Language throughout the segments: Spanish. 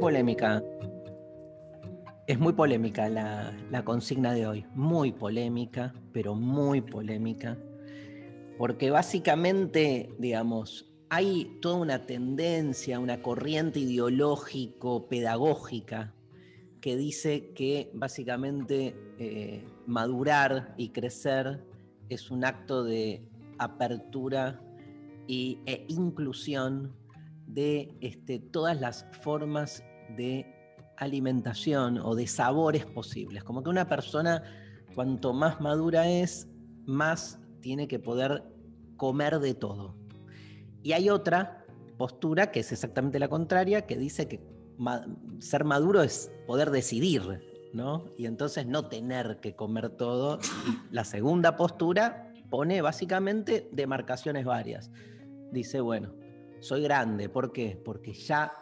polémica. Es muy polémica la, consigna de hoy. Muy polémica, pero muy polémica. Porque básicamente, digamos, hay toda una tendencia, una corriente ideológico-pedagógica que dice que básicamente eh, madurar y crecer es un acto de apertura y, e inclusión de este, todas las formas de alimentación o de sabores posibles. Como que una persona, cuanto más madura es, más tiene que poder comer de todo. Y hay otra postura que es exactamente la contraria, que dice que ser maduro es poder decidir, ¿no? Y entonces no tener que comer todo. La segunda postura pone básicamente demarcaciones varias. Dice, bueno, soy grande, ¿por qué? Porque ya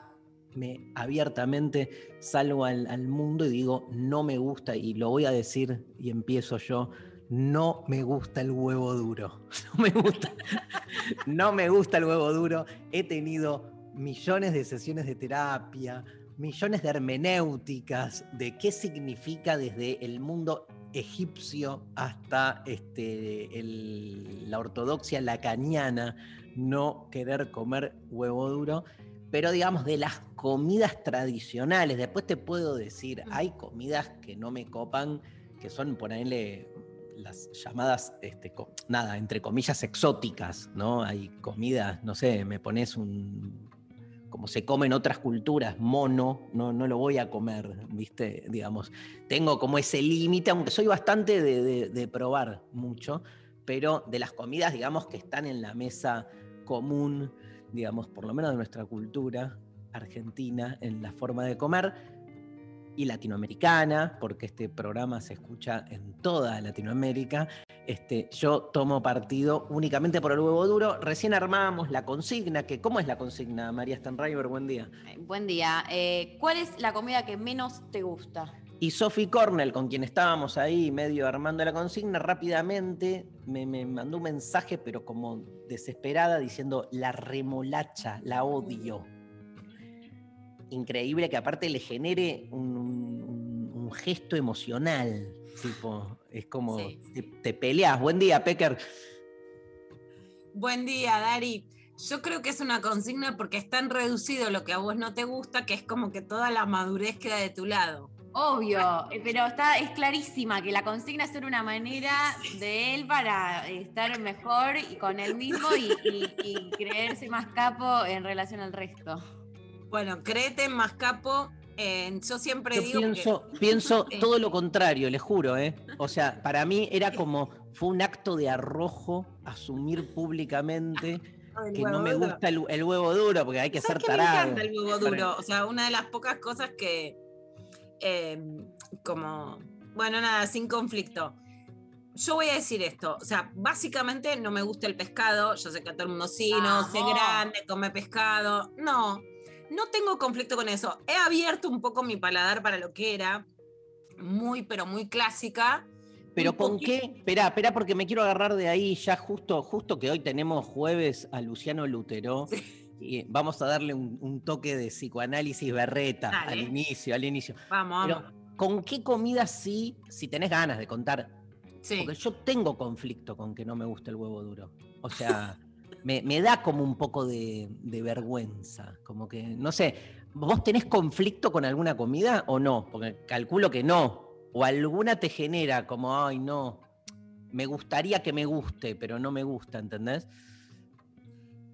me abiertamente salgo al, mundo y digo, no me gusta, y lo voy a decir y empiezo yo, no me gusta el huevo duro. No me gusta, no me gusta el huevo duro. He tenido millones de sesiones de terapia, millones de hermenéuticas de qué significa desde el mundo egipcio hasta este, el- la ortodoxia lacaniana no querer comer huevo duro. Pero digamos, de las comidas tradicionales, después te puedo decir, hay comidas que no me copan, que son ponerle las llamadas, este, nada, entre comillas, exóticas, ¿no? Hay comidas, no sé, me pones un, como se come en otras culturas, mono, no, no lo voy a comer, ¿viste? Digamos, tengo como ese límite, aunque soy bastante de, de- de probar mucho, pero de las comidas, digamos, que están en la mesa común, digamos, por lo menos de nuestra cultura argentina, en la forma de comer, y latinoamericana, porque este programa se escucha en toda Latinoamérica. Este, yo tomo partido únicamente por el huevo duro. Recién armábamos la consigna, que ¿cómo es la consigna, María Stanriver? Buen día. Buen día. Eh, ¿Cuál es la comida que menos te gusta? Y Sophie Cornell, con quien estábamos ahí medio armando la consigna, rápidamente me, me mandó un mensaje, pero como desesperada, diciendo, la remolacha, la odio. Increíble que aparte le genere un, un- un gesto emocional. Tipo, es como, Sí. te, te peleas. Buen día, Pecker. Buen día, Dari. Yo creo que es una consigna porque es tan reducido lo que a vos no te gusta que es como que toda la madurez queda de tu lado. Obvio, pero está, es clarísima que la consigna es una manera de él para estar mejor y con él mismo y, y- y creerse más capo en relación al resto. Bueno, créete más capo. eh, yo siempre Yo digo pienso, que. pienso todo lo contrario, les juro, ¿eh? O sea, para mí era como, fue un acto de arrojo asumir públicamente el que no me duro. gusta el, el huevo duro, porque hay que ser ¿Sabes qué me tarado. encanta el huevo duro? O sea, una de las pocas cosas que. Eh, como. Bueno, nada, sin conflicto. Yo voy a decir esto, o sea, básicamente no me gusta el pescado, yo sé que a todo el mundo sí, no, sé Vamos. grande, come pescado, no, no tengo conflicto con eso. He abierto un poco mi paladar para lo que era, muy, pero muy clásica. Pero con poquito- qué, espera, espera, porque me quiero agarrar de ahí ya justo, justo que hoy tenemos jueves a Luciano Lutero. Y vamos a darle un, un toque de psicoanálisis berreta Dale. al inicio, al inicio. Vamos, Pero, vamos. ¿con qué comida sí, si tenés ganas de contar? Sí. Porque yo tengo conflicto con que no me gusta el huevo duro. O sea, me, me da como un poco de, de vergüenza. Como que, no sé, ¿vos tenés conflicto con alguna comida o no? Porque calculo que no. O alguna te genera como, ay, no. me gustaría que me guste, pero no me gusta, ¿entendés?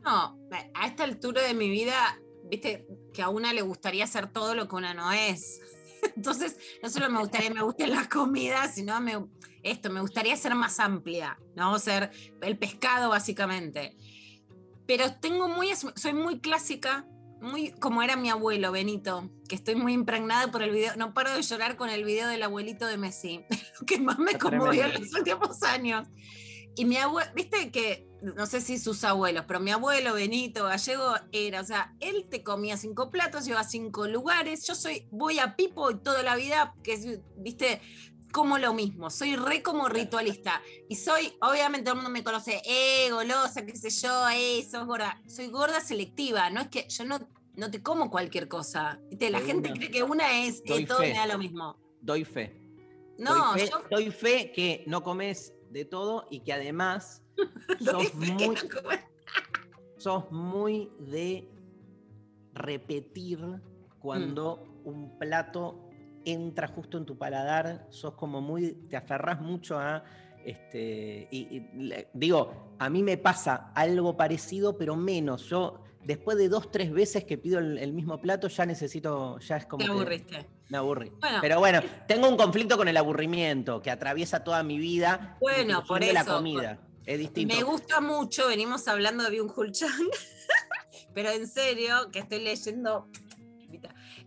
No, a esta altura de mi vida, viste, que a una le gustaría hacer todo lo que una no es. Entonces, no solo me gustaría que me gusten las comidas, sino me, esto, me gustaría ser más amplia, ¿no? Ser el pescado, básicamente. Pero tengo muy, soy muy clásica, muy como era mi abuelo, Benito, que estoy muy impregnada por el video. No paro de llorar con el video del abuelito de Messi, lo que más me conmovió en los últimos años. Y mi abuelo, viste que, no sé si sus abuelos, pero mi abuelo Benito Gallego era, o sea, él te comía cinco platos, lleva cinco lugares. Yo soy, voy a Pipo y toda la vida, que viste, como lo mismo, soy re como ritualista. Y soy, obviamente todo el mundo me conoce, eh, golosa, qué sé yo, eh, sos gorda. Soy gorda selectiva, no es que yo no, no te como cualquier cosa. La gente cree que una es que todo me da lo mismo. Doy fe. No, doy fe, yo... doy fe que no comes de todo y que además sos muy, sos muy de repetir cuando mm. un plato entra justo en tu paladar, sos como muy, te aferras mucho a, este, y, digo, a mí me pasa algo parecido, pero menos. Yo, después de dos, tres veces que pido el, mismo plato, ya necesito, ya es como... Te aburriste. me aburrí. pero bueno, tengo un conflicto con el aburrimiento que atraviesa toda mi vida. Bueno, por eso. la comida. Es distinto. Me gusta mucho, venimos hablando de Byung Hul pero en serio, que estoy leyendo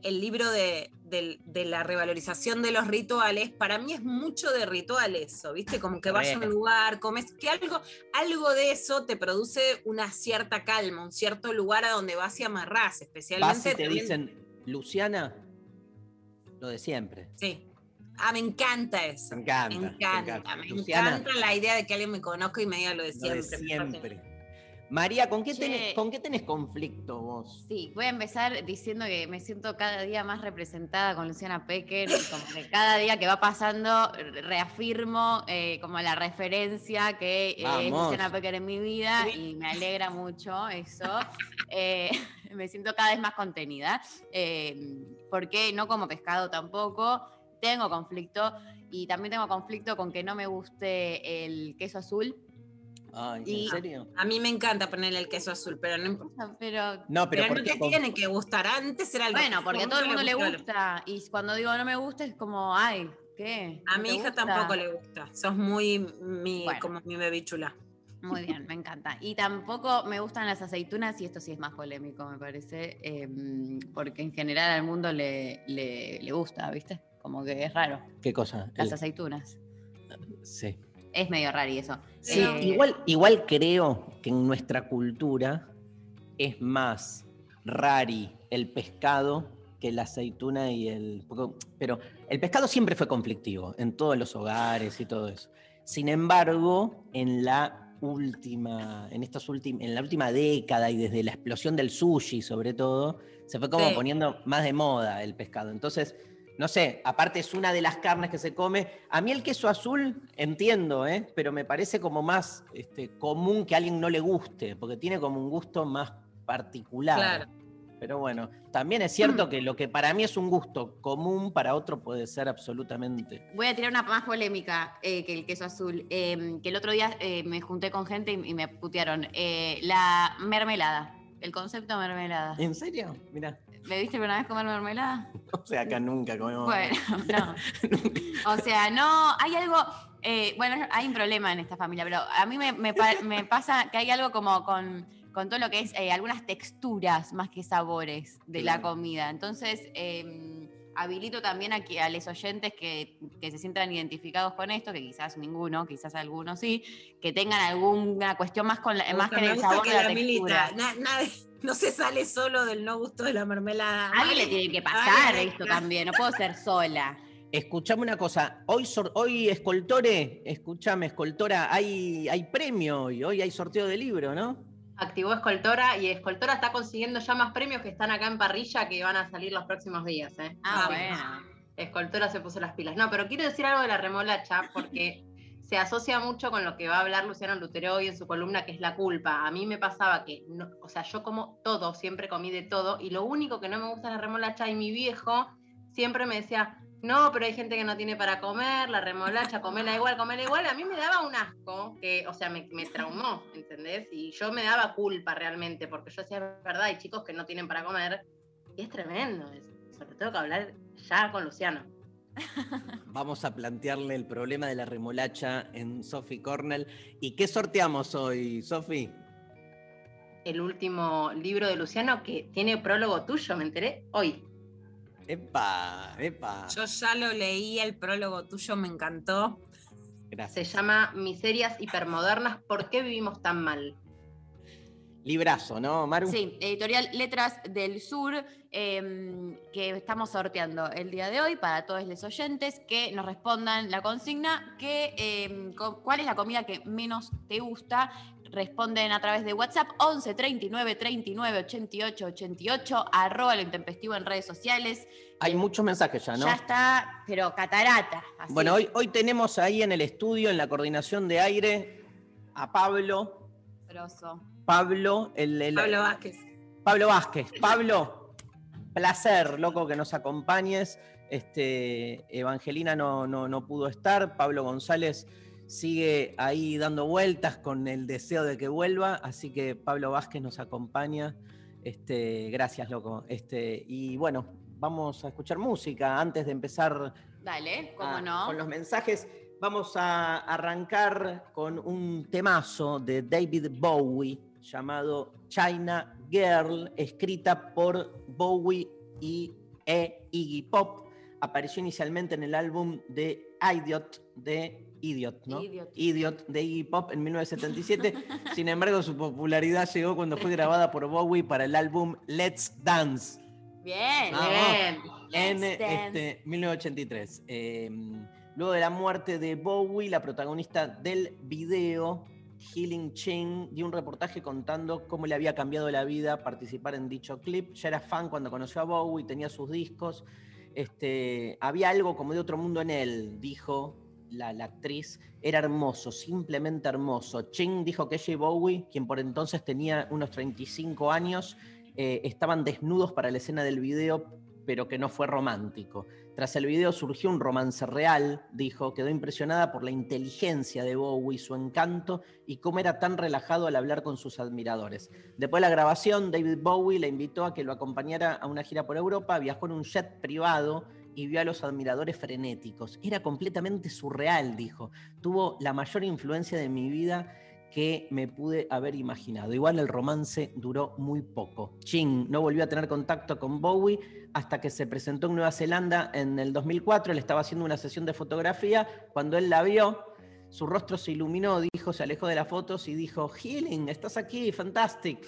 el libro de, la revalorización de los rituales, para mí es mucho de ritual eso, ¿viste? Como que vas a un lugar, comes, que algo, algo de eso te produce una cierta calma, un cierto lugar a donde vas y amarrás, especialmente. te dicen, Luciana, lo de siempre. Sí. Ah, me encanta eso. Me encanta. Me encanta. Me encanta, la idea de que alguien me conozca y me diga lo de siempre. Lo de siempre. María, ¿con qué, tenés, ¿con qué tenés conflicto vos? Sí, voy a empezar diciendo que me siento cada día más representada con Luciana Pecker, como que cada día que va pasando reafirmo eh, como la referencia que eh, es Luciana Pecker en mi vida y me alegra mucho eso. Eh, me siento cada vez más contenida, porque no como pescado tampoco, tengo conflicto y también tengo conflicto con que no me guste el queso azul ¿en serio? A mí me encanta ponerle el queso azul, pero no Pero, no, pero, no te tiene que gustar. Antes era algo Bueno, porque a todo el mundo le gusta. Y cuando digo no me gusta es como, ay, ¿qué? A mi hija tampoco le gusta. Sos muy mi, como mi bebé chula. Muy bien, me encanta. Y tampoco me gustan las aceitunas, y esto sí es más polémico, me parece, em, porque en general al mundo le, le, gusta, ¿viste? Como que es raro. ¿Qué cosa? Las aceitunas. Sí es medio raro y eso. Sí, igual, igual creo que en nuestra cultura es más rari el pescado que la aceituna y el... Pero el pescado siempre fue conflictivo en todos los hogares y todo eso. Sin embargo, en la última, en estas últimas, en la última década y desde la explosión del sushi sobre todo, se fue como poniendo más de moda el pescado. Entonces, no sé, aparte es una de las carnes que se come. A mí el queso azul entiendo, ¿eh? pero me parece como más este, común que a alguien no le guste, porque tiene como un gusto más particular. Claro. Pero bueno, también es cierto que lo que para mí es un gusto común, para otro puede ser absolutamente. Voy a tirar una más polémica eh, que el queso azul. Em, que el otro día eh, me junté con gente y, me putearon. Eh, la mermelada. El concepto de mermelada. ¿En serio? Mira. ¿Me viste una vez comer mermelada? O sea, acá nunca comemos. Bueno, no. o sea, no, hay algo, eh, bueno, hay un problema en esta familia, pero a mí me, pasa que hay algo como con, todo lo que es eh, algunas texturas más que sabores de la comida. Entonces, em, habilito también aquí a los oyentes que, se sientan identificados con esto, que quizás ninguno, quizás algunos sí, que tengan alguna cuestión más con más que el sabor de la, textura. No se sale solo del no gusto de la mermelada. A alguien le tiene que pasar esto también, no puedo ser sola. Escuchame una cosa, hoy, hoy Escoltore, escúchame, Escoltora, hay, hay premio hoy, hoy hay sorteo de libro, ¿no? activó Escoltora y Escoltora está consiguiendo ya más premios que están acá en parrilla que van a salir los próximos días. ¿eh? Ah, bueno. Escoltora se puso las pilas. No, pero quiero decir algo de la remolacha porque se asocia mucho con lo que va a hablar Luciano Lutero hoy en su columna, que es la culpa. A mí me pasaba que, no, o sea, yo como todo, siempre comí de todo, y lo único que no me gusta es la remolacha, y mi viejo siempre me decía, no, pero hay gente que no tiene para comer, la remolacha, comela igual, comela igual. A mí me daba un asco, que, o sea, me, me traumó, ¿entendés? Y yo me daba culpa realmente, porque yo decía, es verdad, hay chicos que no tienen para comer. Y es tremendo eso. Sobre todo que hablar ya con Luciano. Vamos a plantearle el problema de la remolacha en Sophie Cornell. ¿Y qué sorteamos hoy, Sophie? El último libro de Luciano que tiene prólogo tuyo, me enteré hoy. Epa, epa. Yo ya lo leí, el prólogo tuyo me encantó. Se Gracias. llama Miserias hipermodernas, ¿por qué vivimos tan mal? Librazo, ¿no, Maru? Sí, editorial Letras del Sur, eh, que estamos sorteando el día de hoy para todos los oyentes que nos respondan la consigna, que, eh, co- ¿cuál es la comida que menos te gusta? Responden a través de WhatsApp 11 39 39 88 88, arroba lo intempestivo en redes sociales. Hay muchos mensajes ya, ¿no? Ya está, pero catarata. así. Bueno, hoy, hoy tenemos ahí en el estudio, en la coordinación de aire, a Pablo. Grosso. Pablo, el, el- Pablo Vázquez. Pablo Vázquez. Pablo, placer, loco, que nos acompañes. Este, Evangelina no, no, no pudo estar. Pablo González sigue ahí dando vueltas con el deseo de que vuelva. Así que Pablo Vázquez nos acompaña. Este, gracias, loco. Este, y bueno, vamos a escuchar música antes de empezar Dale, cómo a- no. con los mensajes. Vamos a arrancar con un temazo de David Bowie llamado China Girl, escrita por Bowie y e Iggy Pop. Apareció inicialmente en el álbum de Idiot de Idiot, ¿no? Idiot. de Iggy Pop en 1977. Sin embargo, su popularidad llegó cuando fue grabada por Bowie para el álbum Let's Dance Bien. Bien. en este, 1983. Eh, luego de la muerte de Bowie, la protagonista del video, Healing Ching, dio un reportaje contando cómo le había cambiado la vida participar en dicho clip. Ya era fan cuando conoció a Bowie, tenía sus discos. Este, había algo como de otro mundo en él, dijo la, actriz. Era hermoso, simplemente hermoso. Ching dijo que ella y Bowie, quien por entonces tenía unos 35 años, eh, estaban desnudos para la escena del video, pero que no fue romántico. Tras el video surgió un romance real, dijo, quedó impresionada por la inteligencia de Bowie, su encanto y cómo era tan relajado al hablar con sus admiradores. Después de la grabación, David Bowie le invitó a que lo acompañara a una gira por Europa, viajó en un jet privado y vio a los admiradores frenéticos. Era completamente surreal, dijo. Tuvo la mayor influencia de mi vida que me pude haber imaginado. Igual el romance duró muy poco. Ching no volvió a tener contacto con Bowie hasta que se presentó en Nueva Zelanda en el 2004. Él estaba haciendo una sesión de fotografía. Cuando él la vio, su rostro se iluminó, dijo, se alejó de las fotos y dijo, Healing, estás aquí, fantastic.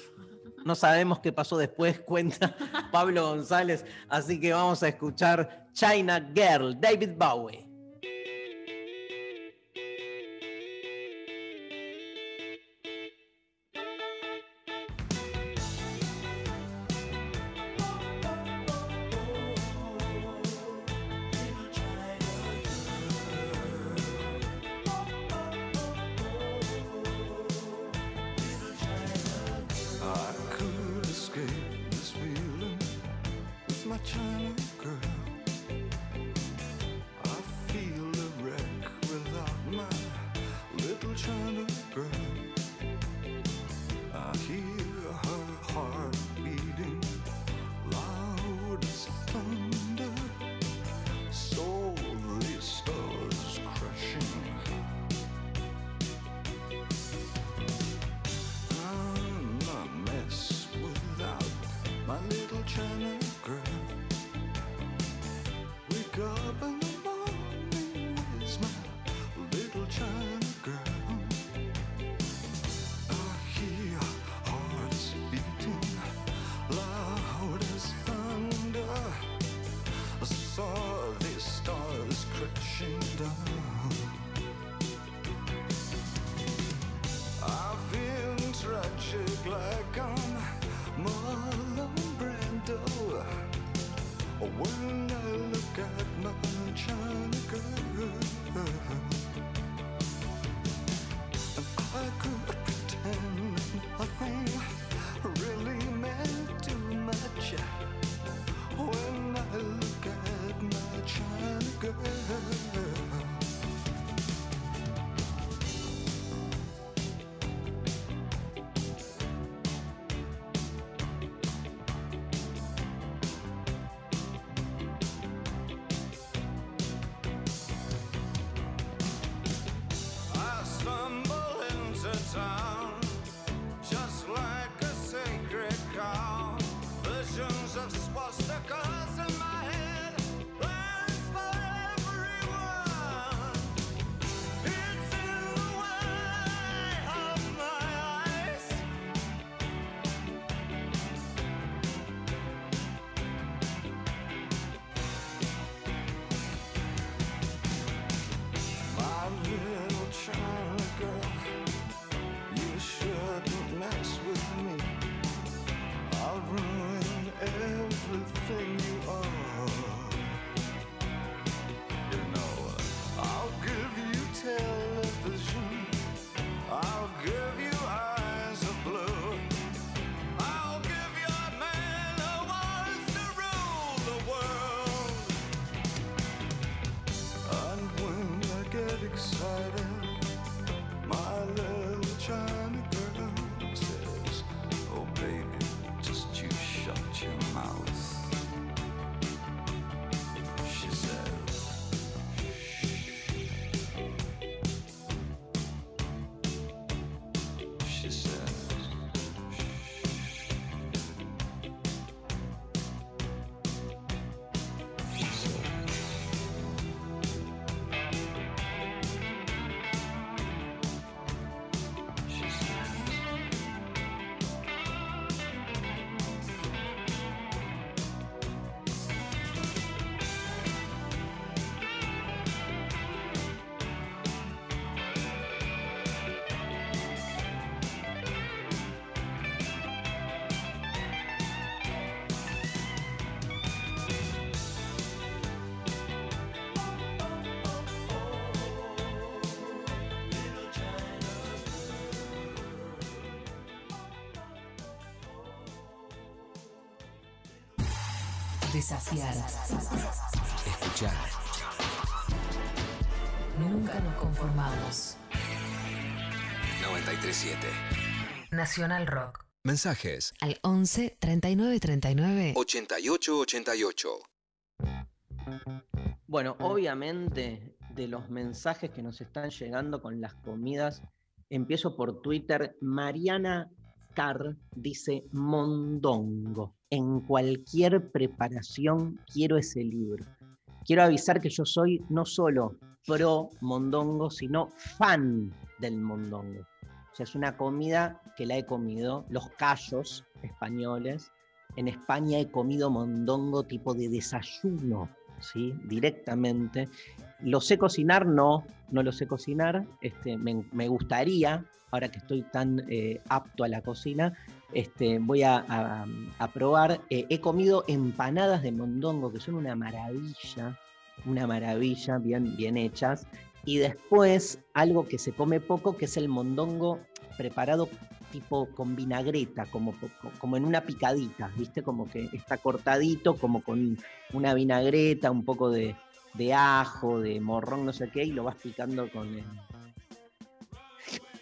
No sabemos qué pasó después, cuenta Pablo González. Así que vamos a escuchar China Girl, David Bowie. Desafiar. Escuchar. Nunca nos conformamos. 937. Nacional Rock. Mensajes. Al 11 39 39 8888. Bueno, obviamente de los mensajes que nos están llegando con las comidas, empiezo por Twitter. Mariana Carr dice mondongo. En cualquier preparación quiero ese libro. Quiero avisar que yo soy no solo pro mondongo, sino fan del mondongo. O sea, es una comida que la he comido, los callos españoles. En España he comido mondongo tipo de desayuno, ¿sí? Directamente. ¿Lo sé cocinar? No, no lo sé cocinar. Este, me gustaría, ahora que estoy tan eh, apto a la cocina, este, voy a, probar. Eh, he comido empanadas de mondongo, que son una maravilla, una maravilla, bien, bien hechas. Y después, algo que se come poco, que es el mondongo preparado tipo con vinagreta, como, como en una picadita, ¿viste? Como que está cortadito, como con una vinagreta, un poco de, de ajo, de morrón, no sé qué, y lo vas picando con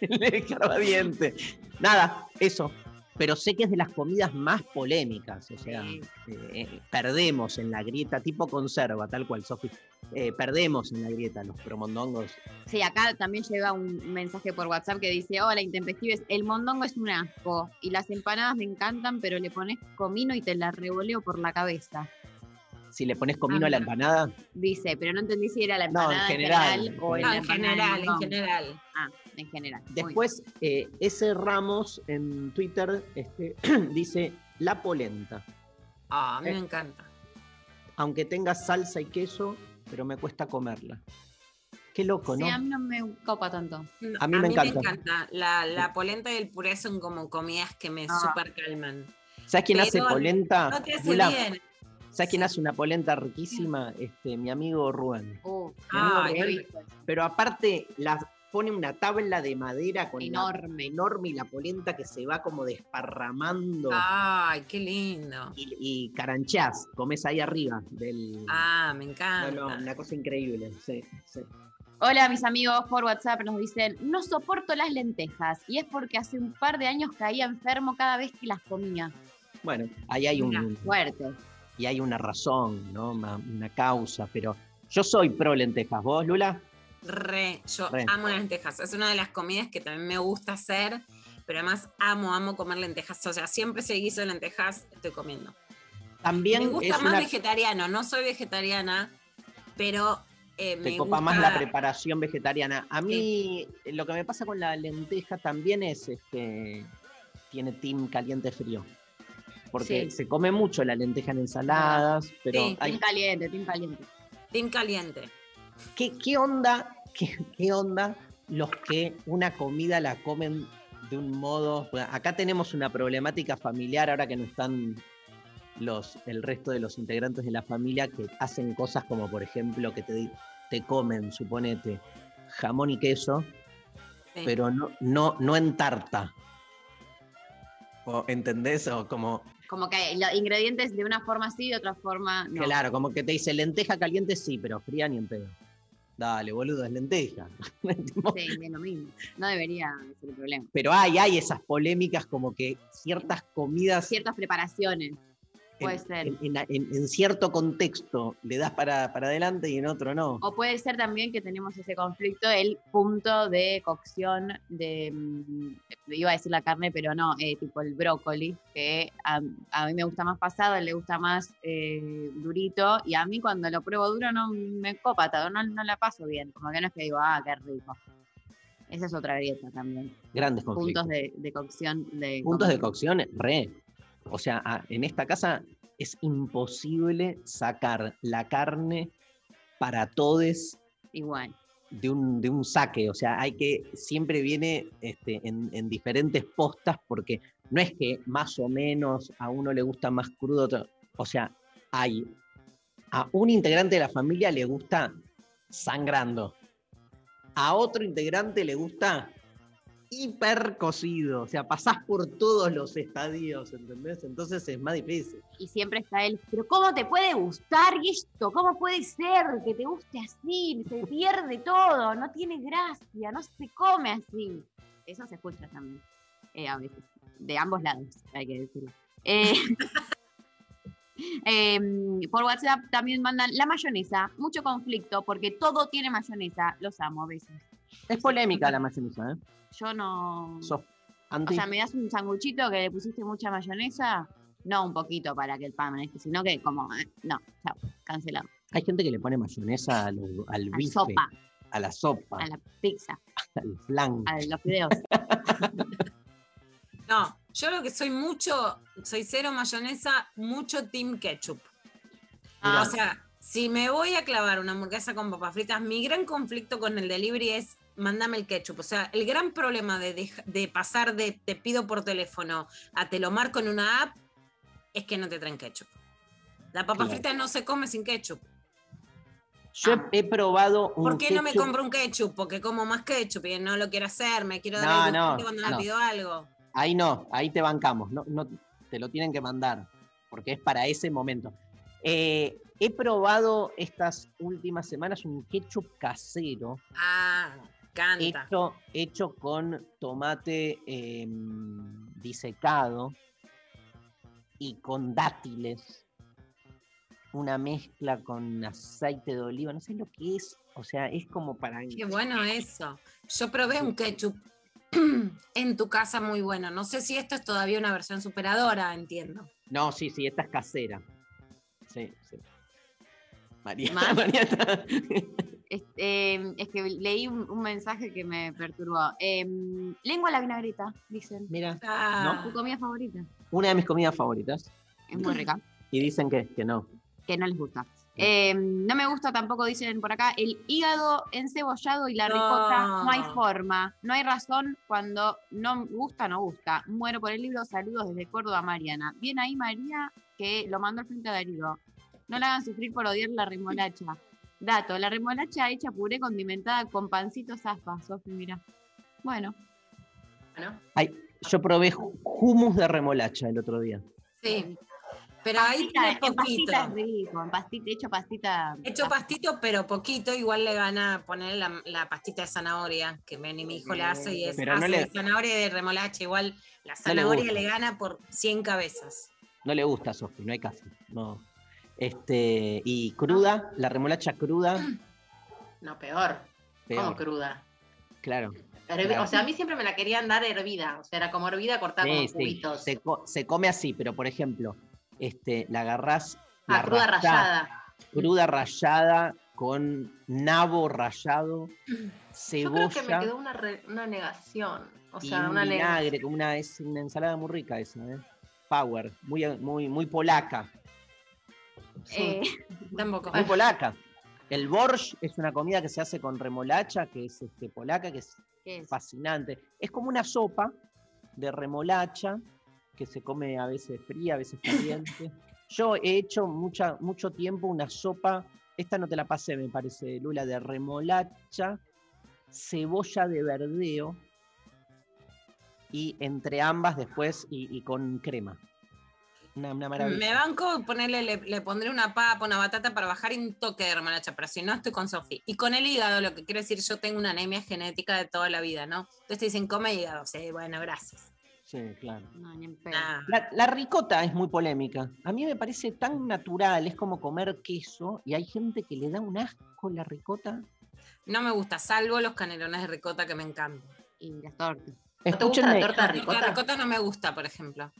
el, escarbadiente. Nada, eso. Pero sé que es de las comidas más polémicas, o sea, Sí. eh, eh, perdemos en la grieta, tipo conserva, tal cual, Sofi. Eh, perdemos en la grieta los promondongos. Sí, acá también llega un mensaje por WhatsApp que dice, hola, intempestives, el mondongo es un asco y las empanadas me encantan, pero le pones comino y te la revoleo por la cabeza. Si le pones comino a la empanada, Dice, pero no entendí si era la No, en empanada general, general, o en la No, en empanada de general, en general. Ah, en general. Después, eh, ese Ramos en Twitter este, dice la polenta. Ah, a mí Eh. me encanta. Aunque tenga salsa y queso, pero me cuesta comerla. Qué loco, Sí, ¿no? a mí no me copa tanto. A mí me encanta. La, la polenta y el puré son como comidas que me Ah. super calman. ¿Sabes quién hace polenta? No te hace bien. ¿Sabes quién hace una polenta riquísima? Este, mi amigo Rubén. Uh, Mi amigo Rubén, pero aparte la pone una tabla de madera con la- Enorme. enorme y la polenta que se va como desparramando Ay, qué lindo. y, y caranchás, comes ahí arriba del Ah, me no, encanta. no, una cosa increíble, sí, sí. Hola, mis amigos por WhatsApp nos dicen, no soporto las lentejas y es porque hace un par de años caía enfermo cada vez que las comía. Bueno, ahí hay Mira, un fuerte. Y hay una razón, ¿no? Una, una causa, pero yo soy pro lentejas, ¿vos, Lula? Re, yo Re. amo las lentejas. Es una de las comidas que también me gusta hacer, pero además amo, amo comer lentejas. O sea, siempre se guiso de lentejas, estoy comiendo. También me gusta es más una vegetariano, no soy vegetariana, pero eh, me te copa gusta... más la preparación vegetariana. A mí lo que me pasa con la lenteja también es este tiene team caliente frío. Porque Sí. se come mucho la lenteja en ensaladas, pero Sí, hay- Team caliente, team caliente. Team caliente. ¿qué, qué onda? Qué, qué onda los que una comida la comen de un modo? bueno, acá tenemos una problemática familiar ahora que no están los, el resto de los integrantes de la familia que hacen cosas como por ejemplo que te, te comen, suponete, jamón y queso, Sí. pero no, no, no en tarta. O, ¿Entendés? O como, Como que los ingredientes de una forma sí, de otra forma no. claro, como que te dice lenteja caliente, sí, pero fría ni en pedo. Dale, boludo, es lenteja. Sí, es lo mismo. No debería ser el problema. Pero hay, hay esas polémicas como que ciertas comidas Ciertas preparaciones. Puede en, ser. en- en- en- en cierto contexto le das para, para adelante y en otro no. O puede ser también que tenemos ese conflicto, el punto de cocción de, mm, iba a decir la carne, pero no, eh, tipo el brócoli, que a, a mí me gusta más pasado, a él le gusta más eh, durito, y a mí cuando lo pruebo duro no me copa, no, no la paso bien, como que no es que digo, ah, qué rico. Esa es otra grieta también. Grandes conflictos. Puntos de, de cocción. De Puntos de cocción, re. O sea, a- en esta casa es imposible sacar la carne para todos Igual. de un, de un saque. O sea, hay que, siempre viene este, en, en diferentes postas porque no es que más o menos a uno le gusta más crudo. otro- O sea, hay a un integrante de la familia le gusta sangrando. A otro integrante le gusta hiper cocido. O sea, pasás por todos los estadios, ¿entendés? Entonces es más difícil. Y siempre está él, pero ¿cómo te puede gustar esto? ¿Cómo puede ser que te guste así? Se pierde todo, no tiene gracia, no se come así. Eso se escucha también, eh, a veces, de ambos lados, hay que decirlo. Eh, em, por WhatsApp también mandan la mayonesa, mucho conflicto, porque todo tiene mayonesa, los amo, besos. Es polémica la mayonesa, ¿eh? Yo no... Sos O anti. sea, me das un sanguchito que le pusiste mucha mayonesa, no un poquito para que el pan, este, sino que como, eh, no, chao, cancelado. Hay gente que le pone mayonesa a lo- al A la bife, sopa, a la sopa, a la pizza, al flan. a los fideos. No, yo lo que soy mucho, soy cero mayonesa, mucho team ketchup. Ah, O sea, si me voy a clavar una hamburguesa con papas fritas, mi gran conflicto con el delivery es mándame el ketchup. O sea, el gran problema de, de pasar de te pido por teléfono a te lo marco en una app es que no te traen ketchup. La papa Claro. frita no se come sin ketchup. Yo he, he probado un ¿Por qué no me compro un ketchup? Porque como más ketchup y no lo quiero hacer, me quiero dar No, el no, cuando me no. pido algo. Ahí no, ahí te bancamos. No, no, te lo tienen que mandar, porque es para ese momento. Eh, he probado estas últimas semanas un ketchup casero Ah, canta. hecho, hecho con tomate em, disecado y con dátiles. Una mezcla con aceite de oliva, no sé lo que es. O sea, es como para. Qué bueno eso. Yo probé un ketchup en tu casa muy bueno. No sé si esto es todavía una versión superadora, entiendo. No, sí, sí, esta es casera. Sí, sí. María está- Es, eh, es que leí un, un mensaje que me perturbó. Em, lengua a la vinagreta, dicen. Mira, Ah, Tu comida favorita. una de mis comidas favoritas. Es muy rica. Y dicen que, que no. Que no les gusta. Em, no me gusta tampoco, dicen por acá, el hígado encebollado y la No. ricota. No hay forma. No hay razón cuando no gusta, no gusta. Muero por el libro. Saludos desde Córdoba, Mariana. Bien ahí, María, que lo mandó al frente a Darío. No la hagan sufrir por odiar la remolacha. Dato, la remolacha hecha puré condimentada con pancitos aspas, Sofi, mira. Bueno, Bueno, Ay, yo probé hummus de remolacha el otro día. sí. Pero ahí tiene en poquito. pastita es rico, en pastita, hecho pastita. Hecho pastito, pero poquito. Igual le gana poner la, la pastita de zanahoria, que Benny, mi hijo la hace y es Pero no le- de zanahoria y de remolacha. Igual la No le zanahoria gusta. le, gana por 100 cabezas. No le gusta a Sofi, no hay caso. No. Este, y cruda, la remolacha cruda, no, peor. Como peor. cruda. Claro. Claro. O sea, a mí siempre me la querían dar hervida. O sea, era como hervida cortada Sí, sí, cubitos. Se, co- se come así, pero por ejemplo, este, la agarrás. la Ah, cruda rallás, rallada. Cruda rallada con nabo rallado, Yo cebolla. creo que me quedó una, re- una negación. O sea, un una negación. vinagre, como una, es una ensalada muy rica esa, ¿eh? Power, muy, muy, muy polaca. Eh, Tampoco. Muy polaca. El borsch es una comida que se hace con remolacha, que es este, polaca, que es fascinante. Es como una sopa de remolacha que se come a veces fría, a veces caliente. Yo he hecho mucha, mucho tiempo una sopa, esta no te la pasé, me parece, Lula, de remolacha, cebolla de verdeo y entre ambas después y, y con crema. Una, una maravilla. Me banco ponerle, le, le pondré una papa, una batata para bajar y un toque de remolacha, pero si no estoy con Sofi. Y con el hígado, lo que quiero decir, yo tengo una anemia genética de toda la vida, ¿no? Entonces te dicen, come hígado. Sí, bueno, gracias. Sí, claro. No, ni en pedo. Nah. La, la ricota es muy polémica. A mí me parece tan natural, es como comer queso y hay gente que le da un asco la ricota. No me gusta, salvo los canelones de ricota que me encantan. Y las tortas. ¿No te gusta la torta de La ricota? ricota no me gusta, por ejemplo.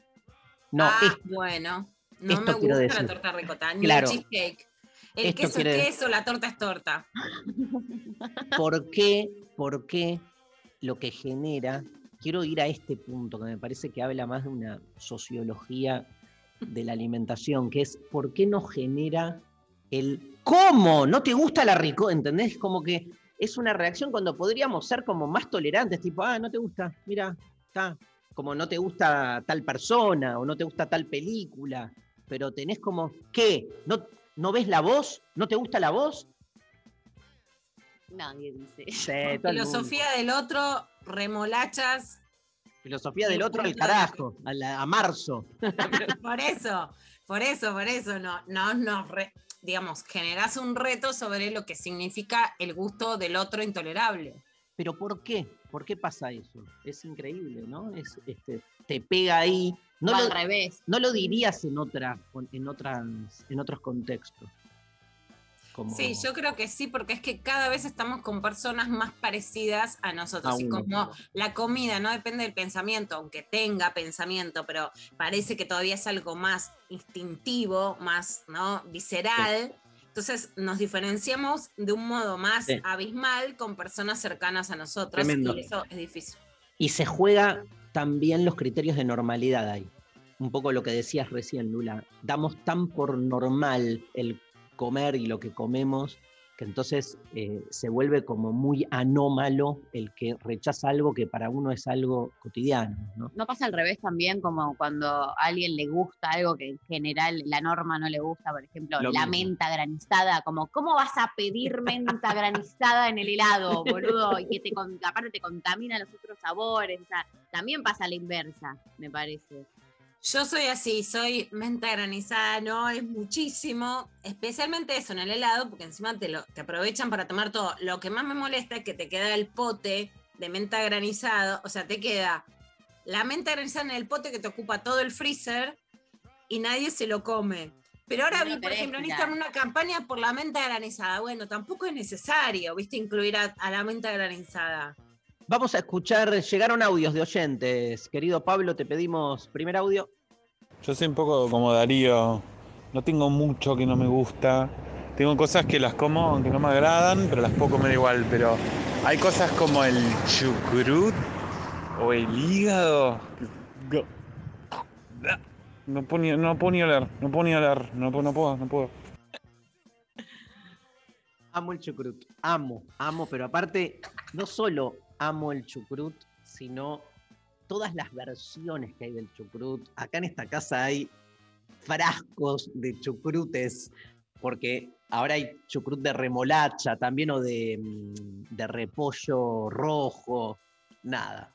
No, ah, es- bueno. No esto me quiero gusta decir. la torta ricota, ni Claro. el cheesecake. El Esto queso es queso, la torta es torta. ¿por qué, por qué lo que genera, quiero ir a este punto que me parece que habla más de una sociología de la alimentación, que es por qué no genera el cómo, no te gusta la rico, ¿entendés? Como que es una reacción cuando podríamos ser como más tolerantes, tipo, ah, no te gusta, mira, está, como no te gusta tal persona o no te gusta tal película, pero tenés como, ¿qué? ¿No, ¿No ves la voz? ¿No te gusta la voz? Nadie dice. Sí, todo el mundo. Filosofía del otro, remolachas. Filosofía del otro al carajo, a, la- a marzo. Por eso, por eso, por eso, no, no nos, re- digamos, generás un reto sobre lo que significa el gusto del otro intolerable. Pero ¿por qué? ¿Por qué pasa eso? Es increíble, ¿no? Es, este, te pega ahí. No O lo, al revés. no lo dirías en, otra, en, otras, en otros contextos. Como- Sí, yo creo que sí, porque es que cada vez estamos con personas más parecidas a nosotros. Y como la comida no depende del pensamiento, aunque tenga pensamiento, pero parece que todavía es algo más instintivo, más ¿no? visceral. Entonces nos diferenciamos de un modo más Sí. abismal con personas cercanas a nosotros Tremendo. y eso es difícil. Y se juega también los criterios de normalidad ahí. Un poco lo que decías recién, Lula. Damos tan por normal el comer y lo que comemos que entonces eh, se vuelve como muy anómalo el que rechaza algo que para uno es algo cotidiano, ¿no? ¿No pasa al revés también como cuando a alguien le gusta algo que en general la norma no le gusta? Por ejemplo, Lo la mismo. menta granizada, como ¿cómo vas a pedir menta granizada en el helado, boludo? Y que te, con- aparte te contamina los otros sabores. O sea, también pasa a la inversa, me parece. Yo soy así, soy menta granizada, no es muchísimo, especialmente eso en el helado, porque encima te, lo, te aprovechan para tomar todo. Lo que más me molesta es que te queda el pote de menta granizado, o sea, te queda la menta granizada en el pote que te ocupa todo el freezer y nadie se lo come. Pero ahora No vi, por ejemplo. Instagram una campaña por la menta granizada. Bueno, tampoco es necesario, ¿viste? Incluir a, a la menta granizada. Vamos a escuchar, llegaron audios de oyentes. Querido Pablo, te pedimos primer audio. Yo soy un poco como Darío, no tengo mucho que no me gusta. Tengo cosas que las como aunque no me agradan, pero las puedo comer igual. Pero hay cosas como el chucrut o el hígado. No puedo ni, no puedo ni oler, no puedo ni oler, no puedo, no puedo, no puedo. Amo el chucrut, amo, amo, pero aparte, no solo amo el chucrut, sino todas las versiones que hay del chucrut. Acá en esta casa hay frascos de chucrutes, porque ahora hay chucrut de remolacha también o de, mm, de repollo rojo, nada.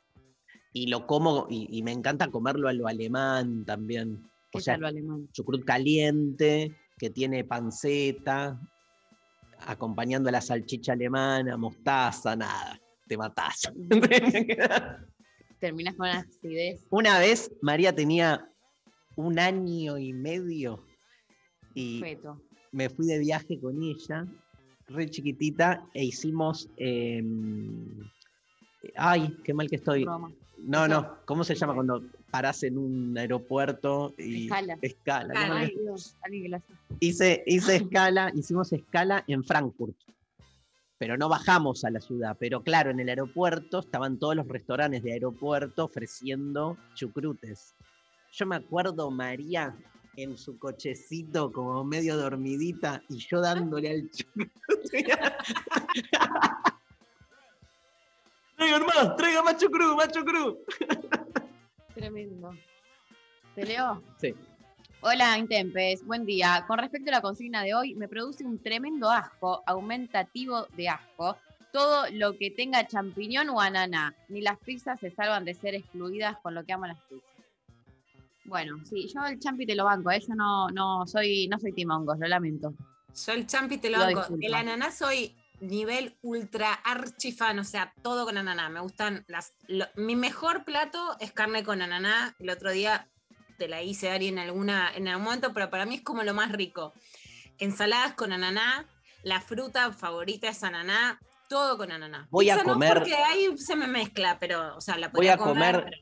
Y lo como, y, y me encanta comerlo a lo alemán también. ¿Qué O sea, es lo alemán? chucrut caliente, que tiene panceta, acompañando a la salchicha alemana, mostaza, nada, te matás. Terminas con acidez. Una vez María tenía un año y medio y Feto. me fui de viaje con ella, re chiquitita, e hicimos... em, ay, qué mal que estoy. No, no, ¿cómo se llama cuando parás en un aeropuerto y Escala. escala? Ay, Dios, hice, hice escala, hicimos escala en Frankfurt. Pero no bajamos a la ciudad. Pero claro, en el aeropuerto estaban todos los restaurantes de aeropuerto ofreciendo chucrutes. Yo me acuerdo María en su cochecito como medio dormidita y yo dándole al chucrute. Traigan más, traigan más chucrut, más chucrut. Tremendo. ¿Te leo? Sí. Hola, Intempes. Buen día. Con respecto a la consigna de hoy, me produce un tremendo asco, aumentativo de asco, todo lo que tenga champiñón o ananá. Ni las pizzas se salvan de ser excluidas con lo que amo las pizzas. Bueno, sí, yo el champi te lo banco, ¿eh? yo no, no soy, no soy timongos, lo lamento. Yo el champi te lo disculpo. El ananá soy nivel ultra archifan, o sea, todo con ananá. Me gustan las. lo- mi mejor plato es carne con ananá. El otro día te la hice, Ari, en, alguna, en algún momento, pero para mí es como lo más rico. Ensaladas con ananá, la fruta favorita es ananá, todo con ananá. Voy a no, comer- porque ahí se me mezcla, pero, o sea, la Voy a comer pero-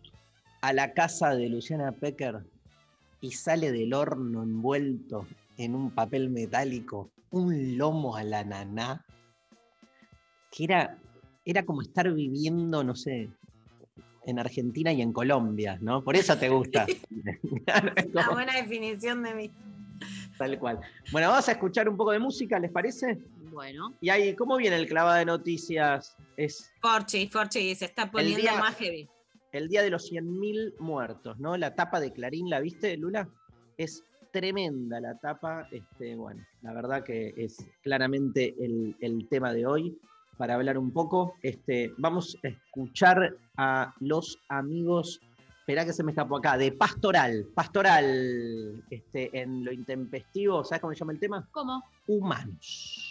a la casa de Luciana Pecker y sale del horno envuelto en un papel metálico un lomo a la naná, que era, era como estar viviendo, no sé, en Argentina y en Colombia, ¿no? Por eso te gusta. Una buena definición de mí. tal cual. Bueno, vamos a escuchar un poco de música, ¿les parece? Bueno. Y ahí, ¿cómo viene el clavado de noticias? Es Forchi, Forchi se está poniendo día- más heavy. el día de los 100.000 muertos, ¿no? La tapa de Clarín, ¿la viste, Lula? Es tremenda la tapa. Este, bueno, la verdad que es claramente el, el tema de hoy. Para hablar un poco, este, vamos a escuchar a los amigos. Esperá que se me escapó acá, de Pastoral. Pastoral, este, en lo intempestivo, ¿sabes cómo se llama el tema? ¿Cómo? Humanos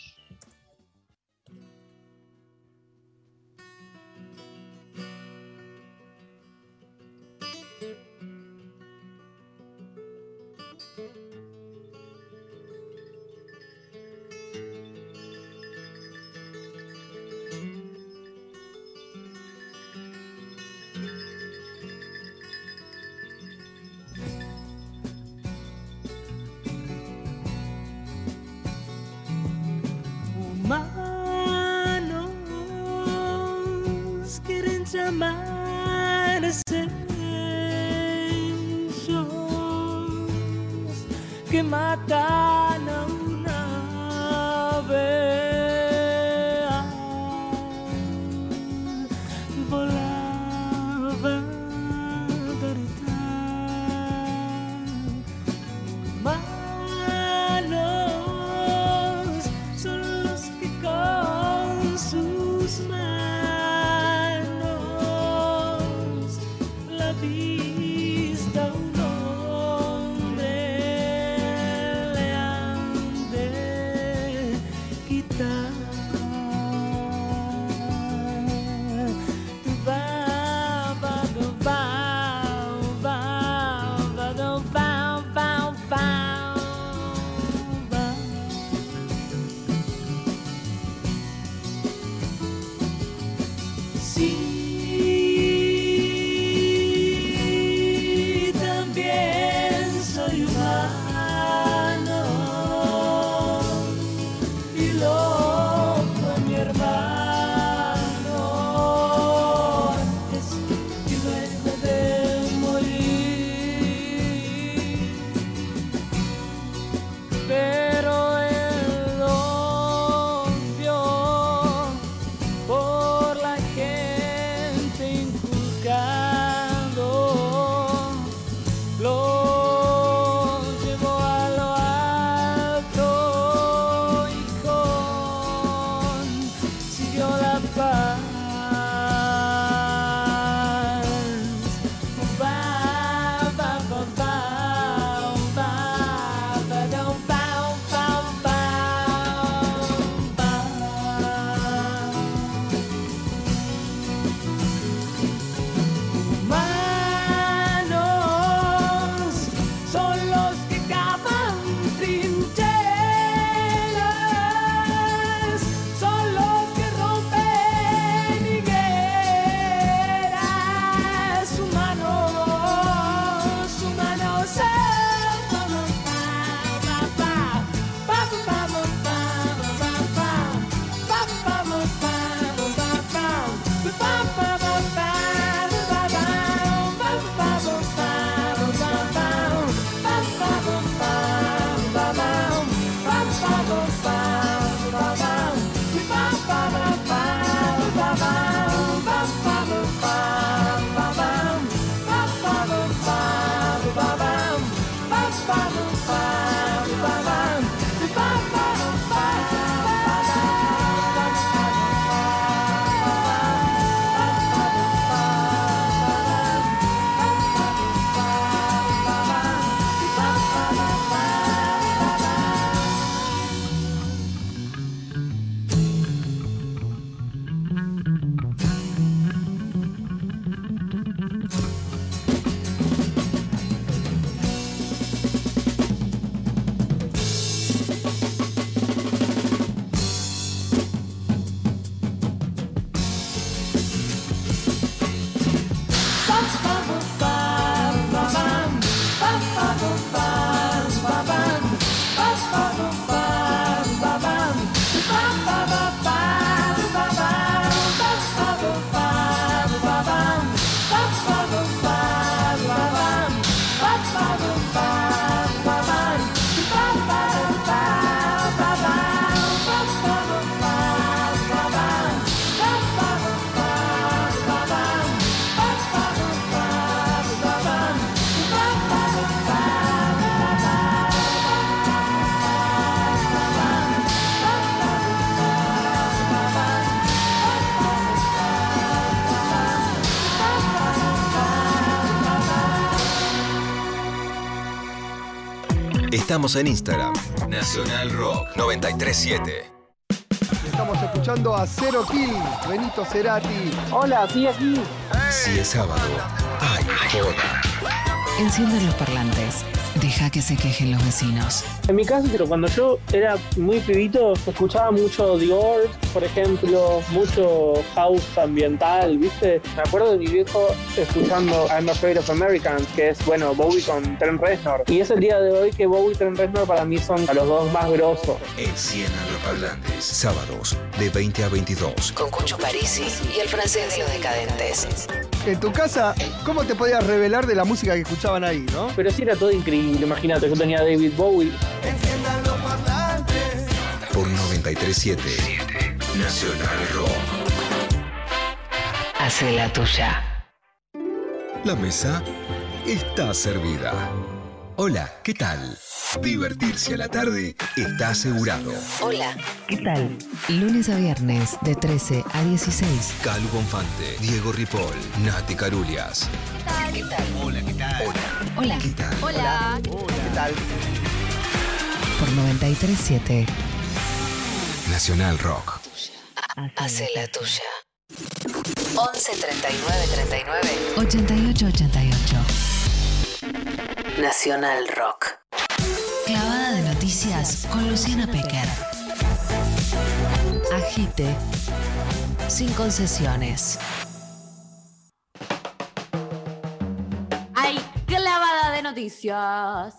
Estamos en Instagram. Nacional Rock 937. Estamos escuchando a Cero Kill, Benito Cerati. Hola, sí, aquí. Si es sábado, ay, joda. Enciende los parlantes. Deja que se quejen los vecinos. En mi caso, pero cuando yo era muy pibito, escuchaba mucho The Doors, por ejemplo, mucho house ambiental, ¿viste? Me acuerdo de mi viejo escuchando I'm Afraid of Americans, que es, bueno, Bowie con Trent Reznor. Y es el día de hoy que Bowie y Trent Reznor para mí son los dos más grosos. Enciendan los parlantes. Sábados, de 20 a 22. Con Cucho Parisi y el francés de los decadentes. En tu casa, ¿cómo te podías revelar de la música que escuchaban ahí, no? Pero sí era todo increíble, imagínate, yo tenía a David Bowie. Por 937. Nacional Rock. Hace la tuya. La mesa está servida. Hola, ¿qué tal? Divertirse a la tarde está asegurado. Hola, ¿qué tal? Lunes a viernes de 13 a 16. Calu Bonfante, Diego Ripoll, Nati Carulias. ¿Qué tal? Hola, ¿qué tal? Hola. Hola. ¿Qué tal? Hola. ¿Qué tal? Por 937. Nacional Rock. Hace la tuya. 11 39 39 88 88. Nacional Rock. Noticias con Luciana Pecker. Agite. Sin concesiones. Hay clavada de noticias.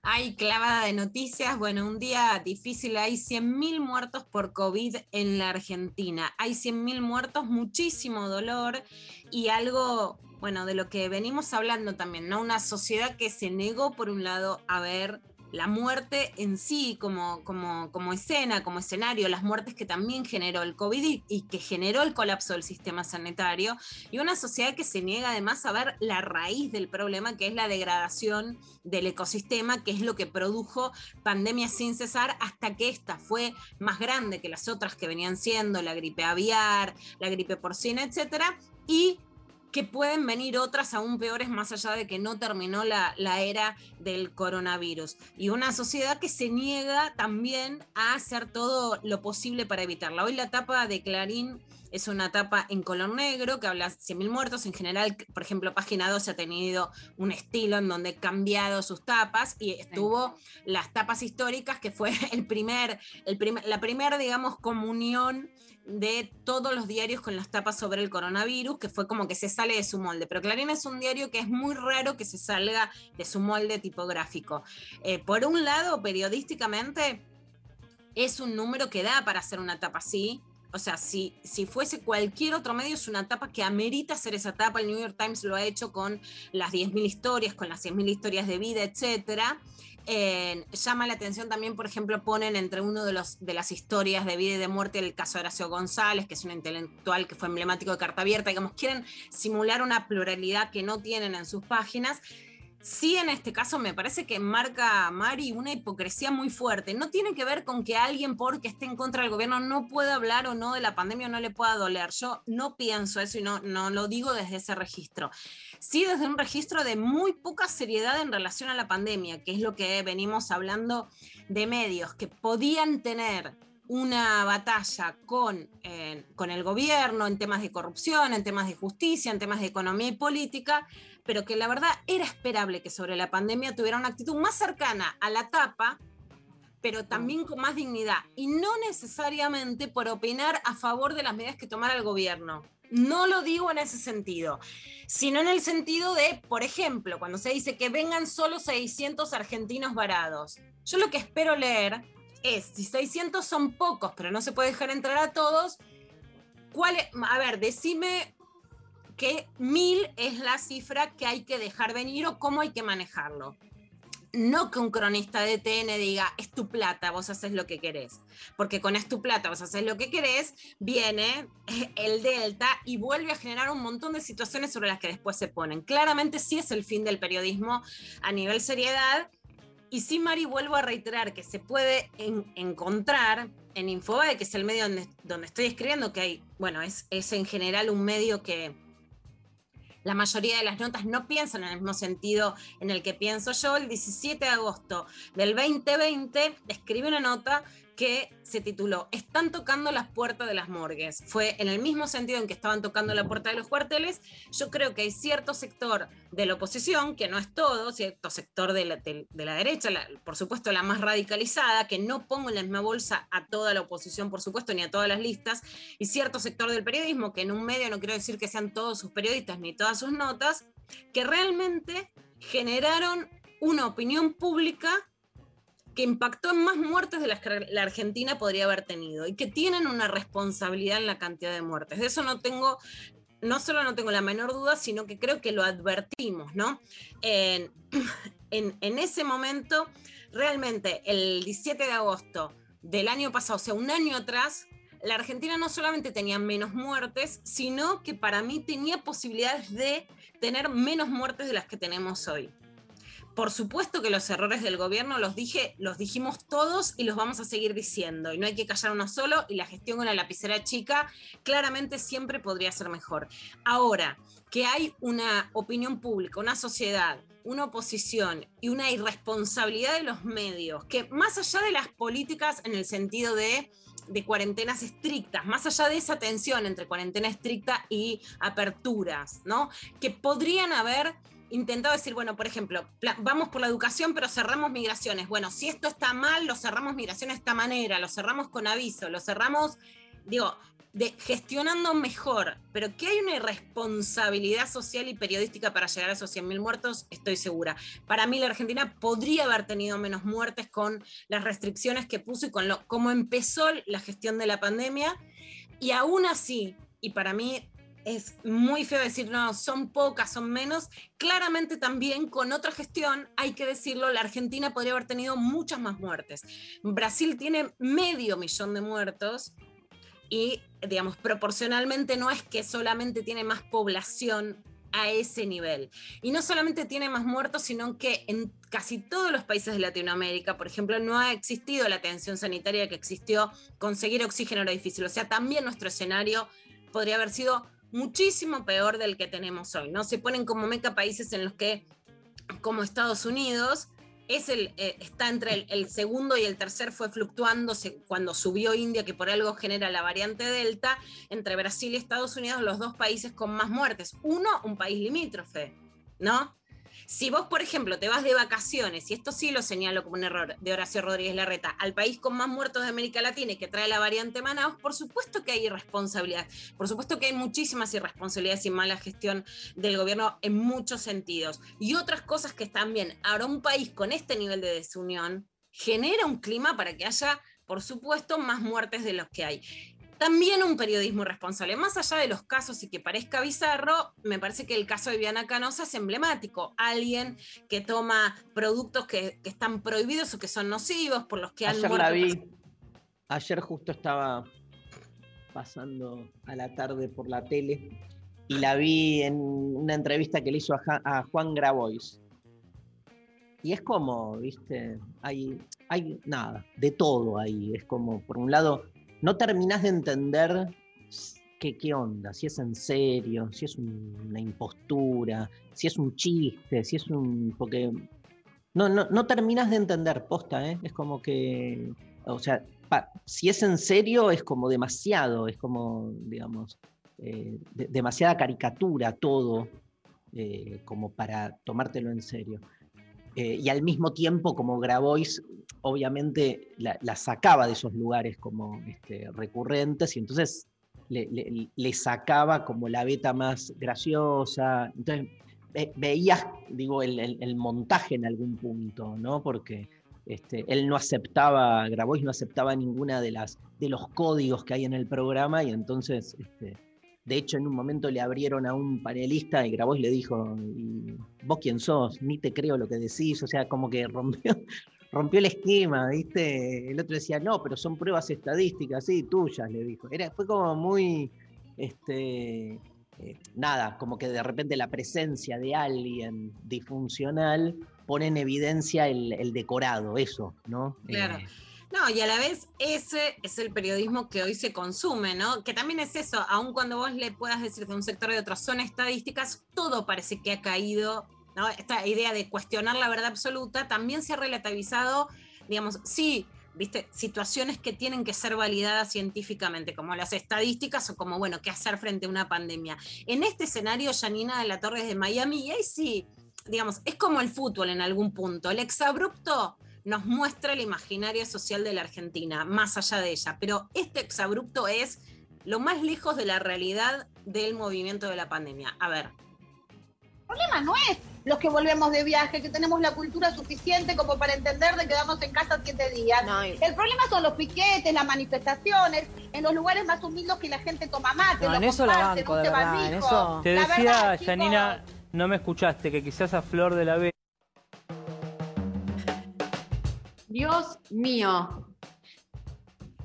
Hay clavada de noticias. Bueno, un día difícil. Hay 100.000 muertos por COVID en la Argentina. Hay 100.000 muertos, muchísimo dolor y algo, bueno, de lo que venimos hablando también, ¿no? Una sociedad que se negó, por un lado, a ver la muerte en sí como, como, escena, como escenario, las muertes que también generó el COVID y, y que generó el colapso del sistema sanitario, y una sociedad que se niega además a ver la raíz del problema, que es la degradación del ecosistema, que es lo que produjo pandemias sin cesar hasta que esta fue más grande que las otras que venían siendo, la gripe aviar, la gripe porcina, etcétera, y que pueden venir otras aún peores más allá de que no terminó la, la, era del coronavirus. Y una sociedad que se niega también a hacer todo lo posible para evitarla. Hoy la tapa de Clarín es una tapa en color negro que habla de 100.000 muertos. En general, por ejemplo, Página 12 ha tenido un estilo en donde ha cambiado sus tapas y estuvo las tapas históricas, que fue el primer, el primer, la primera, digamos, comunión de todos los diarios con las tapas sobre el coronavirus, que fue como que se sale de su molde. Pero Clarín es un diario que es muy raro que se salga de su molde tipográfico. Eh, por un lado, periodísticamente, es un número que da para hacer una tapa así. O sea, si, si fuese cualquier otro medio, es una tapa que amerita hacer esa tapa. El New York Times lo ha hecho con las 10.000 historias, con las 100.000 historias de vida, etcétera. Llama la atención también, por ejemplo, ponen entre uno de, los, de las historias de vida y de muerte el caso de Horacio González, que es un intelectual que fue emblemático de Carta Abierta, digamos, quieren simular una pluralidad que no tienen en sus páginas. Sí, en este caso me parece que marca Mari una hipocresía muy fuerte. No tiene que ver con que alguien porque esté en contra del gobierno no pueda hablar o no de la pandemia o no le pueda doler. Yo no pienso eso y no, no lo digo desde ese registro. Sí desde un registro de muy poca seriedad en relación a la pandemia, que es lo que venimos hablando de medios que podían tener una batalla con, eh, con el gobierno en temas de corrupción, en temas de justicia, en temas de economía y política, pero que la verdad era esperable que sobre la pandemia tuviera una actitud más cercana a la tapa, pero también con más dignidad, y no necesariamente por opinar a favor de las medidas que tomara el gobierno. No lo digo en ese sentido, sino en el sentido de, por ejemplo, cuando se dice que vengan solo 600 argentinos varados. Yo lo que espero leer es, si 600 son pocos, pero no se puede dejar entrar a todos, ¿cuál es? A ver, decime que mil es la cifra que hay que dejar venir o cómo hay que manejarlo. No que un cronista de TN diga, es tu plata, vos haces lo que querés. Porque con es tu plata, vos haces lo que querés, viene el Delta y vuelve a generar un montón de situaciones sobre las que después se ponen. Claramente sí es el fin del periodismo a nivel seriedad. Y sí, Mari, vuelvo a reiterar que se puede en, encontrar en Infobae, que es el medio donde, estoy escribiendo, que hay, bueno, es, en general un medio que, la mayoría de las notas no piensan en el mismo sentido en el que pienso yo. El 17 de agosto del 2020 escribí una nota que se tituló Están tocando las puertas de las morgues. Fue en el mismo sentido en que estaban tocando la puerta de los cuarteles. Yo creo que hay cierto sector de la oposición, que no es todo, cierto sector de la, de, la derecha, por supuesto la más radicalizada, que no pongo en la misma bolsa a toda la oposición, por supuesto, ni a todas las listas, y cierto sector del periodismo, que en un medio no quiero decir que sean todos sus periodistas ni todas sus notas, que realmente generaron una opinión pública que impactó en más muertes de las que la Argentina podría haber tenido y que tienen una responsabilidad en la cantidad de muertes. De eso no tengo, no solo no tengo la menor duda, sino que creo que lo advertimos, ¿no? En, en, en ese momento, realmente el 17 de agosto del año pasado, o sea, un año atrás, la Argentina no solamente tenía menos muertes, sino que para mí tenía posibilidades de tener menos muertes de las que tenemos hoy. Por supuesto que los errores del gobierno los dije, los dijimos todos y los vamos a seguir diciendo. Y no hay que callar uno solo. Y la gestión con la lapicera chica claramente siempre podría ser mejor. Ahora, que hay una opinión pública, una sociedad, una oposición y una irresponsabilidad de los medios, que más allá de las políticas en el sentido de de cuarentenas estrictas, más allá de esa tensión entre cuarentena estricta y aperturas, ¿no? Que podrían haber intentado decir, bueno, por ejemplo, vamos por la educación, pero cerramos migraciones. Bueno, si esto está mal, lo cerramos migración de esta manera, lo cerramos con aviso, lo cerramos, digo, gestionando mejor, pero que hay una irresponsabilidad social y periodística para llegar a esos 100.000 muertos, estoy segura. Para mí la Argentina podría haber tenido menos muertes con las restricciones que puso y con lo, cómo empezó la gestión de la pandemia, y aún así, y para mí es muy feo decir, no, son pocas, son menos. Claramente también con otra gestión, hay que decirlo, la Argentina podría haber tenido muchas más muertes. Brasil tiene medio millón de muertos y, digamos, proporcionalmente no es que solamente tiene más población a ese nivel. Y no solamente tiene más muertos, sino que en casi todos los países de Latinoamérica, por ejemplo, no ha existido la atención sanitaria que existió, conseguir oxígeno era difícil. O sea, también nuestro escenario podría haber sido muchísimo peor del que tenemos hoy, ¿no? Se ponen como meca países en los que, como Estados Unidos, es el, eh, está entre el, segundo y el tercer, fue fluctuando cuando subió India, que por algo genera la variante Delta, entre Brasil y Estados Unidos, los dos países con más muertes. Uno, un país limítrofe, ¿no? Si vos, por ejemplo, te vas de vacaciones, y esto sí lo señalo como un error de Horacio Rodríguez Larreta, al país con más muertos de América Latina y que trae la variante Manaus, por supuesto que hay irresponsabilidad, por supuesto que hay muchísimas irresponsabilidades y mala gestión del gobierno en muchos sentidos. Y otras cosas que están bien. Ahora, un país con este nivel de desunión genera un clima para que haya, por supuesto, más muertes de los que hay. También un periodismo responsable. Más allá de los casos y que parezca bizarro, me parece que el caso de Viana Canosa es emblemático. Alguien que toma productos que, que están prohibidos o que son nocivos, por los que han Ayer muerto. la vi. Ayer justo estaba pasando a la tarde por la tele y la vi en una entrevista que le hizo a, Ja- a Juan Grabois. Y es como, viste, hay, hay nada, de todo ahí. Es como, por un lado, no terminás de entender qué, qué onda, si es en serio, si es un- una impostura, si es un chiste, si es un. porque no, no, no terminas de entender, posta, ¿eh? Es como que, o sea, si es en serio es como demasiado, es como, digamos, eh, de- demasiada caricatura todo, eh, como para tomártelo en serio. Eh, y al mismo tiempo, como Grabois, obviamente la, sacaba de esos lugares como este, recurrentes y entonces le, sacaba como la beta más graciosa. Entonces, ve- veías, digo, el montaje en algún punto, ¿no? Porque este, él no aceptaba, Grabois no aceptaba ninguna de las de los códigos que hay en el programa y entonces, este, de hecho, en un momento le abrieron a un panelista y Grabois le dijo, "¿Y ¿vos quién sos? Ni te creo lo que decís, o sea, como que rompió, rompió el esquema, ¿viste? El otro decía, no, pero son pruebas estadísticas, sí, tuyas, le dijo. Era, fue como muy, este, eh, nada, como que de repente la presencia de alguien disfuncional pone en evidencia el, el decorado, eso, ¿no? Claro. Eh, No, y a la vez ese es el periodismo que hoy se consume, ¿no? Que también es eso, aun cuando vos le puedas decir de un sector de otro, son estadísticas, todo parece que ha caído, ¿no? Esta idea de cuestionar la verdad absoluta también se ha relativizado, digamos, sí, viste, situaciones que tienen que ser validadas científicamente, como las estadísticas o como, bueno, qué hacer frente a una pandemia. En este escenario, Janina de la Torre es de Miami, y ahí sí, digamos, es como el fútbol en algún punto. El exabrupto nos muestra el imaginario social de la Argentina, más allá de ella. Pero este exabrupto es lo más lejos de la realidad del movimiento de la pandemia. A ver. El problema no es los que volvemos de viaje, que tenemos la cultura suficiente como para entender de quedarnos en casa siete días. El problema son los piquetes, las manifestaciones, en los lugares más humildes que la gente toma mate. No, lo en eso la banco, de verdad. En eso... Te decía, Janina, no me escuchaste, que quizás a Flor de la B Dios mío.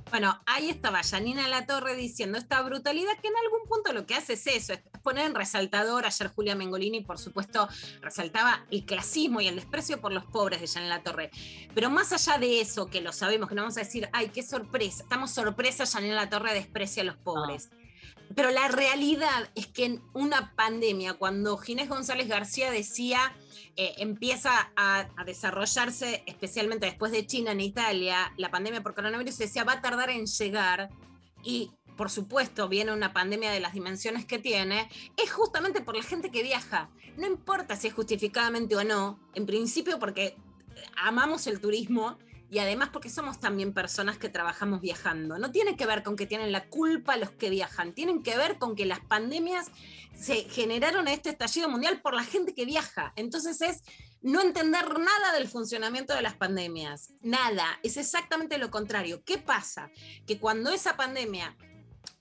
Bueno, ahí estaba Janina La Torre diciendo esta brutalidad que en algún punto lo que hace es eso, es poner en resaltador. Ayer Julia Mengolini, por supuesto, resaltaba el clasismo y el desprecio por los pobres de Janina La Torre. Pero más allá de eso, que lo sabemos, que no vamos a decir, ay, qué sorpresa, estamos sorpresa, Janina La Torre desprecia a los pobres. Pero la realidad es que en una pandemia, cuando Ginés González García decía, eh, empieza a, a desarrollarse, especialmente después de China en Italia, la pandemia por coronavirus, decía, va a tardar en llegar y por supuesto viene una pandemia de las dimensiones que tiene, es justamente por la gente que viaja. No importa si es justificadamente o no, en principio porque amamos el turismo y además porque somos también personas que trabajamos viajando. No tiene que ver con que tienen la culpa los que viajan, tienen que ver con que las pandemias se generaron este estallido mundial por la gente que viaja. Entonces es no entender nada del funcionamiento de las pandemias, nada, es exactamente lo contrario. ¿Qué pasa? Que cuando esa pandemia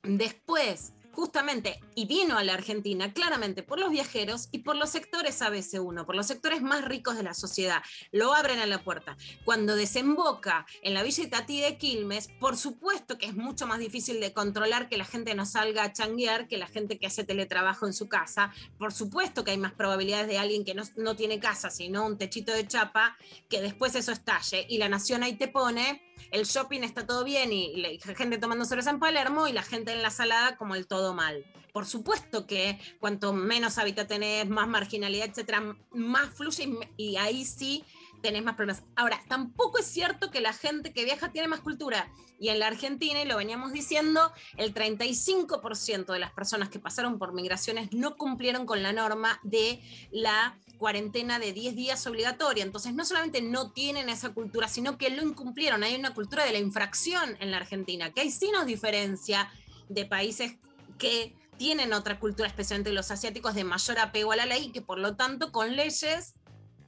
después justamente, y vino a la Argentina claramente por los viajeros y por los sectores ABC1, por los sectores más ricos de la sociedad. Lo abren a la puerta. Cuando desemboca en la Villa Itatí de Quilmes, por supuesto que es mucho más difícil de controlar que la gente no salga a changuear que la gente que hace teletrabajo en su casa. Por supuesto que hay más probabilidades de alguien que no, no tiene casa, sino un techito de chapa, que después eso estalle. Y la nación ahí te pone el shopping está todo bien y la gente tomando cerveza en Palermo y la gente en la salada como el todo mal. Por supuesto que cuanto menos hábitat tenés, más marginalidad, etcétera, más fluye y, ahí sí tenés más problemas. Ahora, tampoco es cierto que la gente que viaja tiene más cultura. Y en la Argentina, y lo veníamos diciendo, el 35% de las personas que pasaron por migraciones no cumplieron con la norma de la cuarentena de 10 días obligatoria. Entonces, no solamente no tienen esa cultura, sino que lo incumplieron. Hay una cultura de la infracción en la Argentina, que ahí sí nos diferencia de países que tienen otra cultura, especialmente los asiáticos, de mayor apego a la ley, que por lo tanto con leyes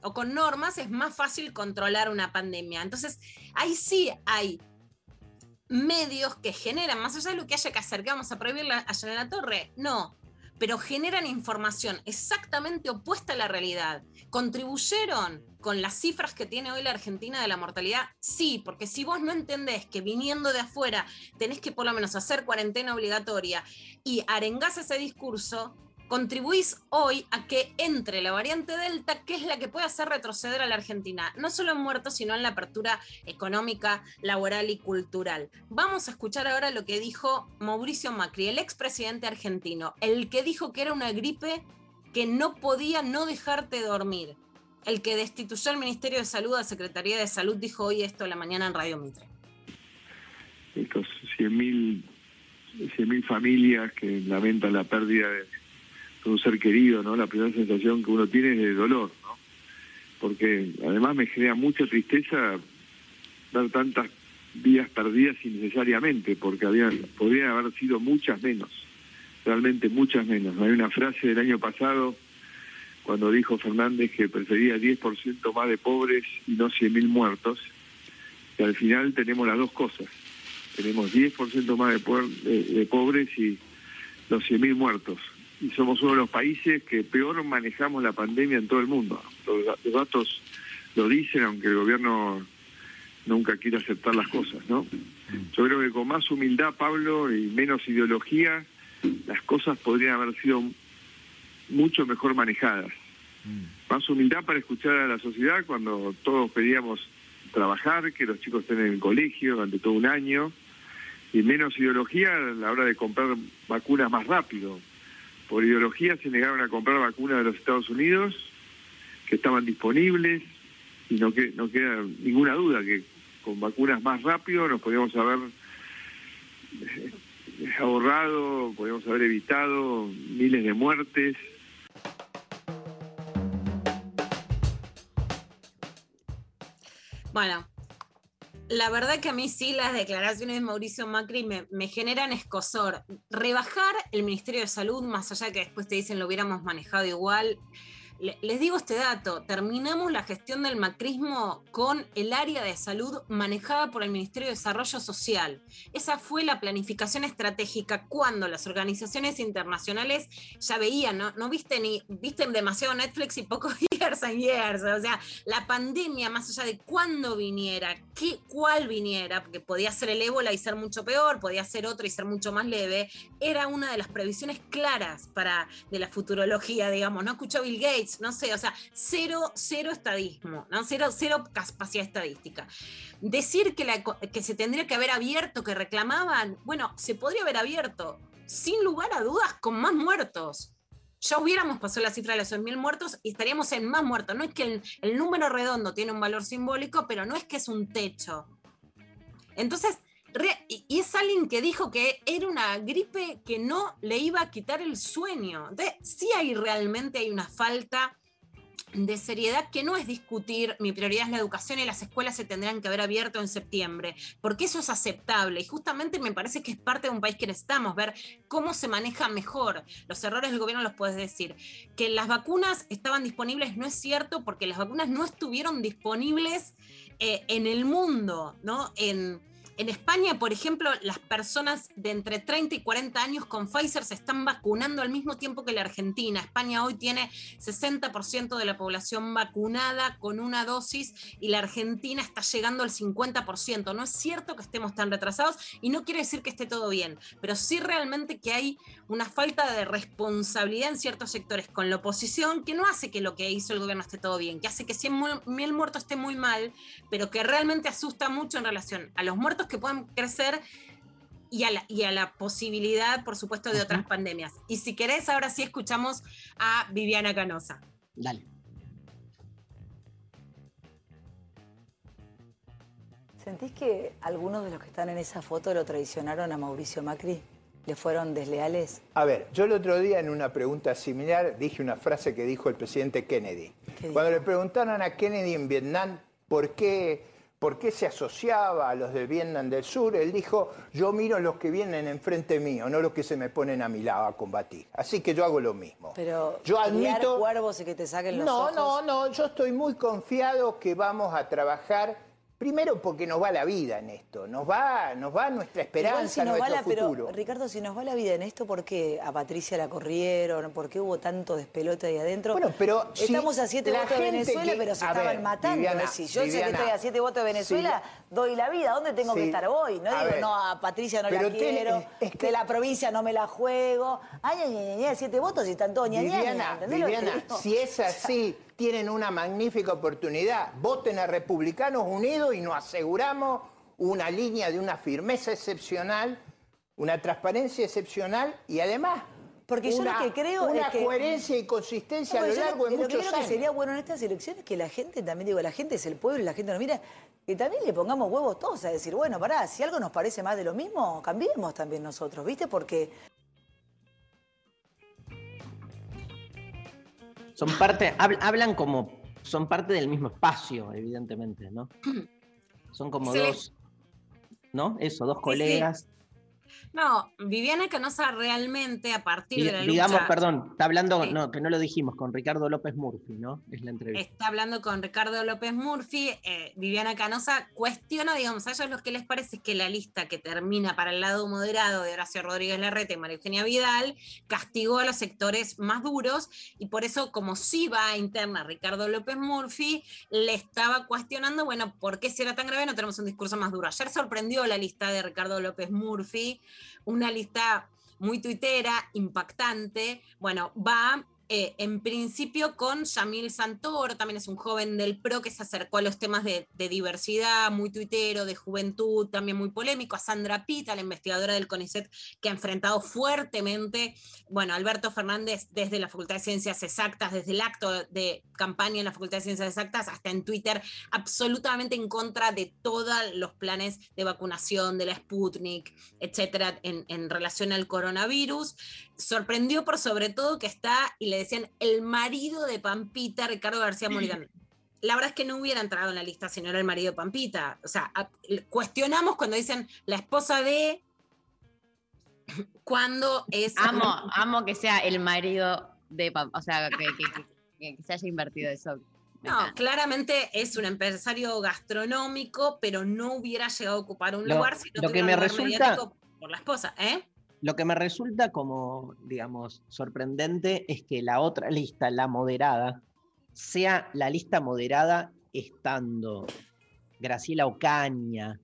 o con normas es más fácil controlar una pandemia. Entonces, ahí sí hay medios que generan, más allá de lo que haya que hacer, que vamos a prohibir la- allá en la torre, no, pero generan información exactamente opuesta a la realidad. ¿Contribuyeron con las cifras que tiene hoy la Argentina de la mortalidad? Sí, porque si vos no entendés que viniendo de afuera tenés que por lo menos hacer cuarentena obligatoria y arengás ese discurso, contribuís hoy a que entre la variante Delta, que es la que puede hacer retroceder a la Argentina, no solo en muertos, sino en la apertura económica, laboral y cultural. Vamos a escuchar ahora lo que dijo Mauricio Macri, el expresidente argentino, el que dijo que era una gripe que no podía no dejarte dormir. El que destituyó al Ministerio de Salud, a Secretaría de Salud, dijo hoy esto a la mañana en Radio Mitre. estos 100.000 100.000 familias que lamentan la pérdida de, un ser querido, ¿no? La primera sensación que uno tiene es de dolor, ¿no? Porque además me genera mucha tristeza ver tantas vidas perdidas innecesariamente, porque habían, podrían haber sido muchas menos, realmente muchas menos. Hay una frase del año pasado cuando dijo Fernández que prefería 10% más de pobres y no 100.000 muertos, que al final tenemos las dos cosas. Tenemos 10% más de, de- de pobres y los 100.000 muertos. Y somos uno de los países que peor manejamos la pandemia en todo el mundo. Los, da- los datos lo dicen, aunque el gobierno nunca quiere aceptar las cosas, ¿no? Yo creo que con más humildad, Pablo, y menos ideología, las cosas podrían haber sido mucho mejor manejadas. Más humildad para escuchar a la sociedad cuando todos pedíamos trabajar, que los chicos estén en el colegio durante todo un año, y menos ideología a la hora de comprar vacunas más rápido. Por ideología se negaron a comprar vacunas de los Estados Unidos, que estaban disponibles, y no, que, no queda ninguna duda que con vacunas más rápido nos podríamos haber eh, ahorrado, podríamos haber evitado miles de muertes. Bueno, la verdad que a mí sí las declaraciones de Mauricio Macri me, generan escosor. Rebajar el Ministerio de Salud, más allá que después te dicen lo hubiéramos manejado igual, les digo este dato, terminamos la gestión del macrismo con el área de salud manejada por el Ministerio de Desarrollo Social. Esa fue la planificación estratégica cuando las organizaciones internacionales ya veían, no, no viste ni, viste demasiado Netflix y poco years and years, o sea, la pandemia más allá de cuándo viniera, qué, cuál viniera, porque podía ser el ébola y ser mucho peor, podía ser otro y ser mucho más leve, era una de las previsiones claras para de la futurología, digamos, no escuchó Bill Gates, no sé, o sea, cero, cero estadismo, ¿no? Cero, cero capacidad estadística. Decir que, la, que se tendría que haber abierto, que reclamaban, bueno, se podría haber abierto, sin lugar a dudas, con más muertos. Ya hubiéramos pasado la cifra de los 100.000 muertos y estaríamos en más muertos. No es que el, número redondo tiene un valor simbólico, pero no es que es un techo. Entonces, y es alguien que dijo que era una gripe que no le iba a quitar el sueño. Entonces, sí hay realmente hay una falta de seriedad que no es discutir, mi prioridad es la educación y las escuelas se tendrán que haber abierto en septiembre, porque eso es aceptable y justamente me parece que es parte de un país que necesitamos ver cómo se maneja mejor. Los errores del gobierno los puedes decir. Que las vacunas estaban disponibles no es cierto porque las vacunas no estuvieron disponibles eh, en el mundo, ¿no? En, en España, por ejemplo, las personas de entre 30 y 40 años con Pfizer se están vacunando al mismo tiempo que la Argentina. España hoy tiene 60% de la población vacunada con una dosis y la Argentina está llegando al 50%. No es cierto que estemos tan retrasados y no quiere decir que esté todo bien, pero sí realmente que hay una falta de responsabilidad en ciertos sectores con la oposición que no hace que lo que hizo el gobierno esté todo bien, que hace que 100.000 muertos esté muy mal, pero que realmente asusta mucho en relación a los muertos que puedan crecer y a, la, y a la posibilidad, por supuesto, de otras pandemias. Y si querés, ahora sí escuchamos a Viviana Canosa. Dale. ¿Sentís que algunos de los que están en esa foto lo traicionaron a Mauricio Macri? ¿Le fueron desleales? A ver, yo el otro día en una pregunta similar dije una frase que dijo el presidente Kennedy. Cuando le preguntaron a Kennedy en Vietnam por qué por qué se asociaba a los de Vietnam del Sur, él dijo, yo miro los que vienen enfrente mío, no los que se me ponen a mi lado a combatir. Así que yo hago lo mismo. Pero yo admito cuervos y que te saquen los no, ojos. No, no, no, yo estoy muy confiado que vamos a trabajar Primero porque nos va la vida en esto, nos va, nos va nuestra esperanza, si nos nuestro va la, futuro. Pero, Ricardo, si nos va la vida en esto, ¿por qué a Patricia la corrieron? ¿Por qué hubo tanto despelote ahí adentro? Bueno, pero Estamos si a siete votos de Venezuela, que- pero se estaban ver, matando. Viviana, si yo sé que Viviana, estoy a siete votos de Venezuela, doy la vida. ¿Dónde tengo que estar hoy? No digo, ver. no, a Patricia no la quiero, es de la provincia no me la juego. Ay, ay, ay, ay, siete votos y están todos ñañaña, Viviana, ¿entendés lo que te Viviana, si es así, tienen una magnífica oportunidad. Voten a Republicanos Unidos y nos aseguramos una línea de una firmeza excepcional, una transparencia excepcional y además Porque yo una, lo que creo una es que- coherencia y consistencia No, a lo yo lo- largo de lo que muchos creo que años. sería bueno en estas elecciones que la gente también, digo, la gente es el pueblo y la gente nos mira, que también le pongamos huevos todos a decir, bueno, pará, si algo nos parece más de lo mismo, cambiemos también nosotros, ¿viste? Porque Son parte, hab- hablan como, son parte del mismo espacio, evidentemente, ¿no? Son como Se dos, ¿no? Eso, dos sí. colegas. No, Viviana Canosa realmente a partir de la digamos, lucha... perdón, está hablando, Sí. no, que no lo dijimos, con Ricardo López Murphy, ¿no? Es la entrevista. Está hablando con Ricardo López Murphy, eh, Viviana Canosa cuestiona, digamos, a ellos lo que les parece es que la lista que termina para el lado moderado de Horacio Rodríguez Larreta y María Eugenia Vidal castigó a los sectores más duros y por eso, como sí va a interna Ricardo López Murphy, le estaba cuestionando, bueno, ¿por qué si era tan grave no tenemos un discurso más duro? Ayer sorprendió la lista de Ricardo López Murphy, una lista muy tuitera, impactante. Bueno, va eh, en principio con Yamil Santoro, también es un joven del PRO que se acercó a los temas de, de diversidad, muy tuitero, de juventud, también muy polémico, a Sandra Pita, la investigadora del CONICET, que ha enfrentado fuertemente, bueno, Alberto Fernández desde la Facultad de Ciencias Exactas, desde el acto de campaña en la Facultad de Ciencias Exactas hasta en Twitter, absolutamente en contra de todos los planes de vacunación, de la Sputnik, etcétera, en, en relación al coronavirus. Sorprendió por sobre todo que está, y le decían, el marido de Pampita, Ricardo García Moritán. La verdad es que no hubiera entrado en la lista si no era el marido de Pampita. O sea, a- cuestionamos cuando dicen la esposa de. Cuando es. Amo, amo que sea el marido de Pam, o sea, que, que- que- que se haya invertido eso. No, claramente es un empresario gastronómico, pero no hubiera llegado a ocupar un Lo- lugar si no lo que me resulta- mediático por la esposa, ¿eh? Lo que me resulta como, digamos, sorprendente es que la otra lista, la moderada, sea la lista moderada estando Graciela Ocaña,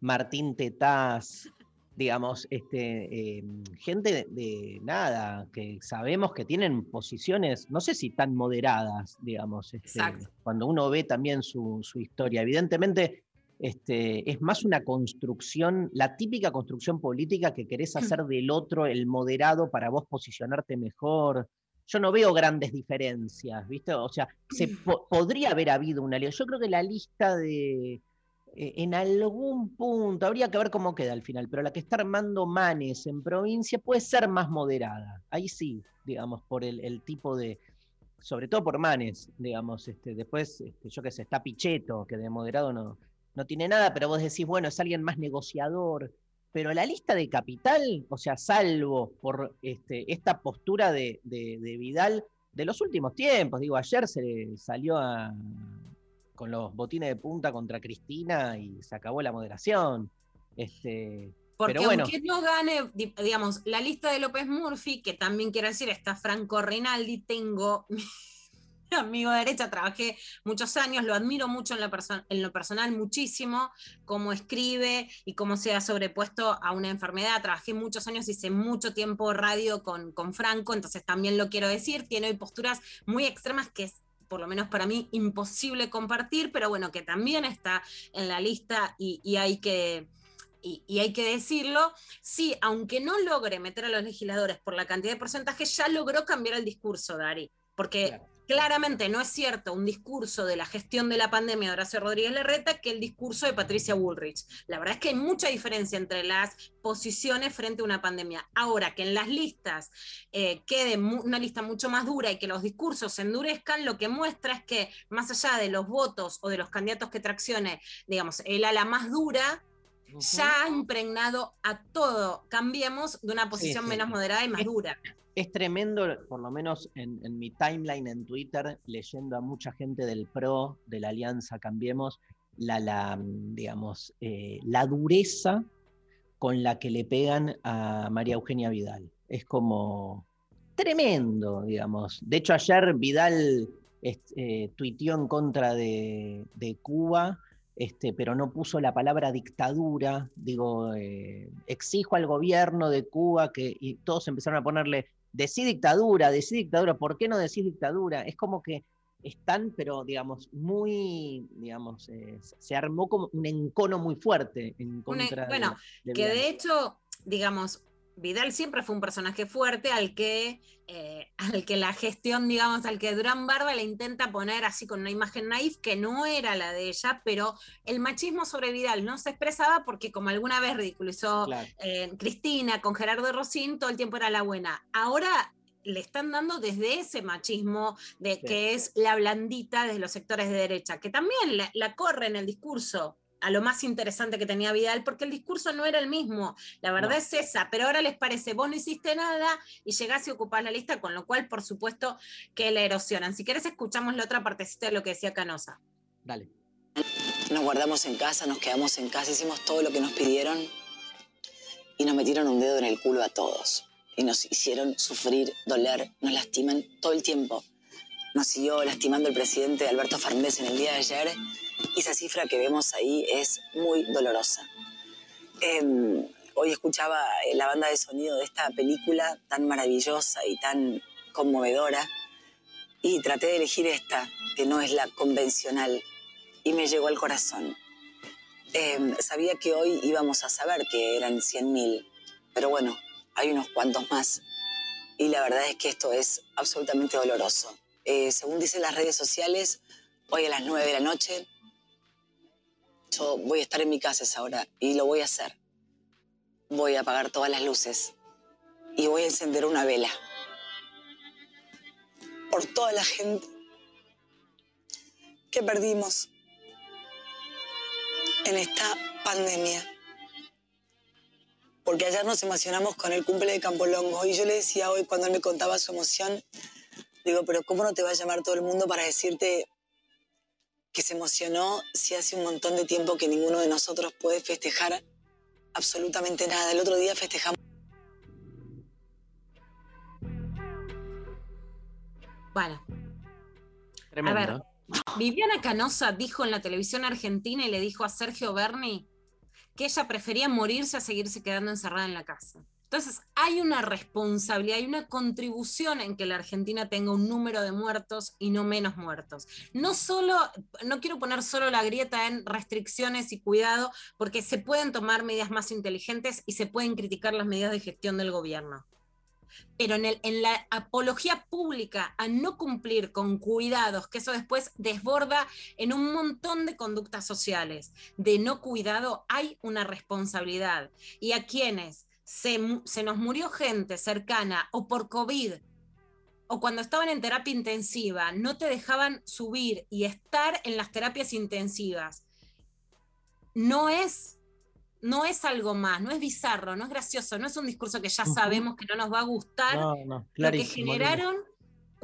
Martín Tetaz, digamos, este, eh, gente de, de nada, que sabemos que tienen posiciones, no sé si tan moderadas, digamos, este, cuando uno ve también su, su historia. Evidentemente, este, es más una construcción, la típica construcción política que querés hacer del otro el moderado para vos posicionarte mejor. Yo no veo grandes diferencias, ¿viste? O sea, se po- podría haber habido una lista. Yo creo que la lista de, eh, en algún punto, habría que ver cómo queda al final, pero la que está armando Manes en provincia puede ser más moderada. Ahí sí, digamos, por el, el tipo de, sobre todo por Manes, digamos, este, después, este, yo qué sé, está Pichetto, que de moderado no, no tiene nada, pero vos decís, bueno, es alguien más negociador. Pero la lista de capital, o sea, salvo por este, esta postura de, de- de Vidal de los últimos tiempos, digo, ayer se le salió a- con los botines de punta contra Cristina y se acabó la moderación. Este, Porque pero bueno, aunque no gane, di- digamos, la lista de López Murphy, que también quiero decir, está Franco Rinaldi, tengo amigo de derecha, trabajé muchos años, lo admiro mucho en lo, en lo personal, muchísimo, cómo escribe y cómo se ha sobrepuesto a una enfermedad. Trabajé muchos años, hice mucho tiempo radio con, con Franco, entonces también lo quiero decir, tiene hoy posturas muy extremas que es por lo menos para mí, imposible compartir, pero bueno, que también está en la lista y, hay que, y, hay que decirlo, sí, aunque no logre meter a los legisladores por la cantidad de porcentajes, ya logró cambiar el discurso, Dari, porque claramente no es cierto un discurso de la gestión de la pandemia de Horacio Rodríguez Larreta que el discurso de Patricia Bullrich. La verdad es que hay mucha diferencia entre las posiciones frente a una pandemia. Ahora, que en las listas eh, quede una lista mucho más dura y que los discursos se endurezcan, lo que muestra es que más allá de los votos o de los candidatos que traccione, digamos, el ala más dura, ya ha impregnado a todo, cambiemos de una posición sí. menos moderada y más dura. Es tremendo, por lo menos en, mi timeline en Twitter, leyendo a mucha gente del PRO, de la Alianza Cambiemos, la, digamos, eh, la dureza con la que le pegan a María Eugenia Vidal. Es como tremendo, digamos. De hecho, ayer Vidal eh, tuiteó en contra de, de Cuba, este, pero no puso la palabra dictadura. Digo, eh, exijo al gobierno de Cuba que. Y todos empezaron a ponerle, decí dictadura, decí dictadura, ¿por qué no decís dictadura? Es como que están, pero digamos, muy, digamos, eh, se armó como un encono muy fuerte en Una- contra de- bueno, de que de hecho, digamos, Vidal siempre fue un personaje fuerte al que, eh, al que la gestión, digamos, al que Durán Barba le intenta poner así con una imagen naif que no era la de ella, pero el machismo sobre Vidal no se expresaba porque como alguna vez ridiculizó Claro. eh, Cristina con Gerardo Rosín, todo el tiempo era la buena. Ahora le están dando desde ese machismo de Sí. que es la blandita de los sectores de derecha, que también la, la corre en el discurso a lo más interesante que tenía Vidal, porque el discurso no era el mismo, la verdad No. es esa, pero ahora les parece, vos no hiciste nada y llegás y ocupás la lista, con lo cual, por supuesto, que la erosionan. Si querés, escuchamos la otra partecita de lo que decía Canosa. Dale. Nos guardamos en casa, nos quedamos en casa, hicimos todo lo que nos pidieron y nos metieron un dedo en el culo a todos. Y nos hicieron sufrir, doler, nos lastiman todo el tiempo. Nos siguió lastimando el presidente Alberto Fernández en el día de ayer y esa cifra que vemos ahí es muy dolorosa. Em, hoy escuchaba eh, la banda de sonido de esta película tan maravillosa y tan conmovedora y traté de elegir esta, que no es la convencional, y me llegó al corazón. Em, sabía que hoy íbamos a saber que eran 100.000, pero bueno, hay unos cuantos más. Y la verdad es que esto es absolutamente doloroso. Eh, según dicen las redes sociales, hoy a las 9 de la noche, yo voy a estar en mi casa esa hora y lo voy a hacer. Voy a apagar todas las luces y voy a encender una vela. Por toda la gente que perdimos en esta pandemia. Porque ayer nos emocionamos con el cumple de Campolongo y yo le decía hoy cuando él me contaba su emoción, digo, pero ¿cómo no te va a llamar todo el mundo para decirte que se emocionó si hace un montón de tiempo que ninguno de nosotros puede festejar absolutamente nada? El otro día festejamos. Bueno, Tremendo. A ver, Viviana Canosa dijo en la televisión argentina y le dijo a Sergio Berni que ella prefería morirse a seguirse quedando encerrada en la casa. Entonces, hay una responsabilidad, hay una contribución en que la Argentina tenga un número de muertos y no menos muertos. No solo, no quiero poner solo la grieta en restricciones y cuidado, porque se pueden tomar medidas más inteligentes y se pueden criticar las medidas de gestión del gobierno pero en, el, en, la apología pública a no cumplir con cuidados, que eso después desborda en un montón de conductas sociales de no cuidado, hay una responsabilidad. Y a quienes se, se nos murió gente cercana o por COVID o cuando estaban en terapia intensiva, no te dejaban subir y estar en las terapias intensivas, no es no es algo más, no es bizarro, no es gracioso, no es un discurso que ya sabemos que no nos va a gustar. No, no, lo que generaron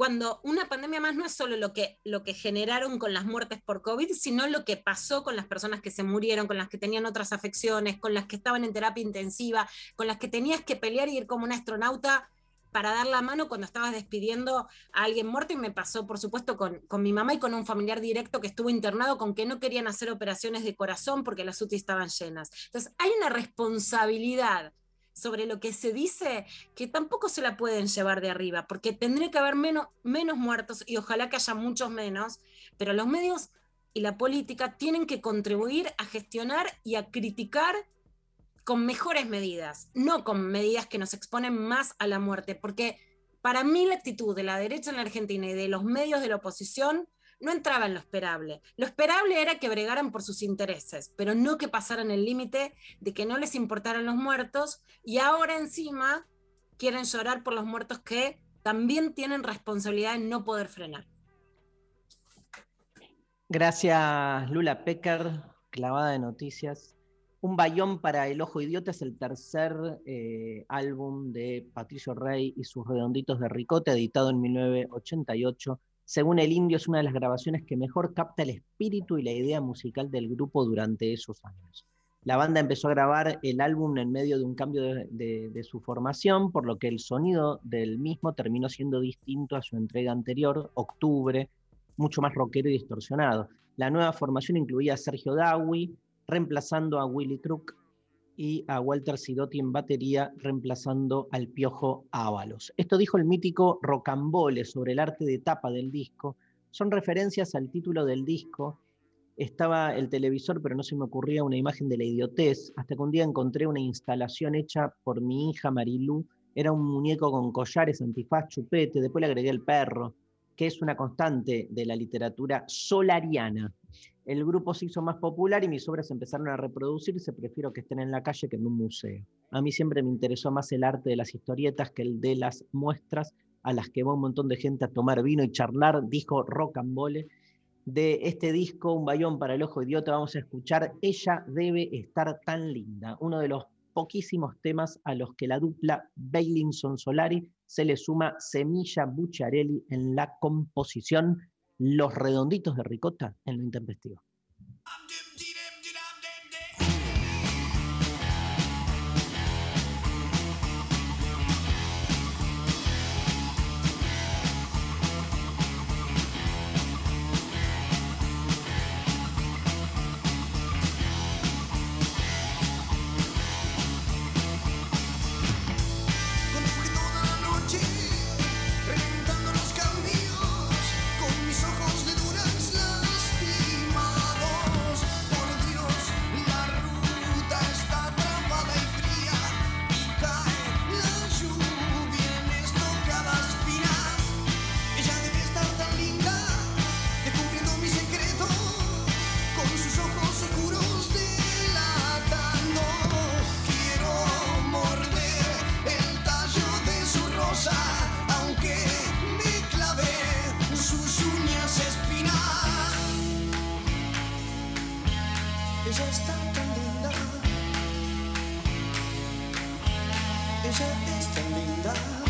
cuando una pandemia más no es solo lo que, lo que generaron con las muertes por COVID, sino lo que pasó con las personas que se murieron, con las que tenían otras afecciones, con las que estaban en terapia intensiva, con las que tenías que pelear y ir como un astronauta para dar la mano cuando estabas despidiendo a alguien muerto y me pasó, por supuesto, con, con, mi mamá y con un familiar directo que estuvo internado con que no querían hacer operaciones de corazón porque las UTI estaban llenas. Entonces, hay una responsabilidad sobre lo que se dice que tampoco se la pueden llevar de arriba, porque tendría que haber menos, menos muertos y ojalá que haya muchos menos, pero los medios y la política tienen que contribuir a gestionar y a criticar con mejores medidas, no con medidas que nos exponen más a la muerte, porque para mí la actitud de la derecha en la Argentina y de los medios de la oposición no entraba en lo esperable. Lo esperable era que bregaran por sus intereses, pero no que pasaran el límite de que no les importaran los muertos y ahora encima quieren llorar por los muertos que también tienen responsabilidad en no poder frenar. Gracias, Lula Pecker, clavada de noticias. Un bayón para el ojo idiota es el tercer eh, álbum de Patricio Rey y sus redonditos de ricota, editado en 1988. Según el indio, es una de las grabaciones que mejor capta el espíritu y la idea musical del grupo durante esos años. La banda empezó a grabar el álbum en medio de un cambio de, su formación, por lo que el sonido del mismo terminó siendo distinto a su entrega anterior, Octubre, mucho más rockero y distorsionado. La nueva formación incluía a Sergio Dawi, reemplazando a Willy Crook y a Walter Sidotti en batería, reemplazando al Piojo Ábalos. Esto dijo el mítico Rocambole sobre el arte de tapa del disco. Son referencias al título del disco. Estaba el televisor, pero no se me ocurría una imagen de la idiotez, hasta que un día encontré una instalación hecha por mi hija Marilú. Era un muñeco con collares, antifaz, chupete, después le agregué el perro, que es una constante de la literatura solariana el grupo se hizo más popular y mis obras empezaron a reproducirse, prefiero que estén en la calle que en un museo. A mí siempre me interesó más el arte de las historietas que el de las muestras a las que va un montón de gente a tomar vino y charlar, dijo Rocambole. De este disco, Un bayón para el ojo idiota, vamos a escuchar Ella debe estar tan linda, uno de los poquísimos temas a los que la dupla Bailinson Solari se le suma Semilla Bucciarelli en la composición los redonditos de ricota en lo intempestivo. Ella es tan linda.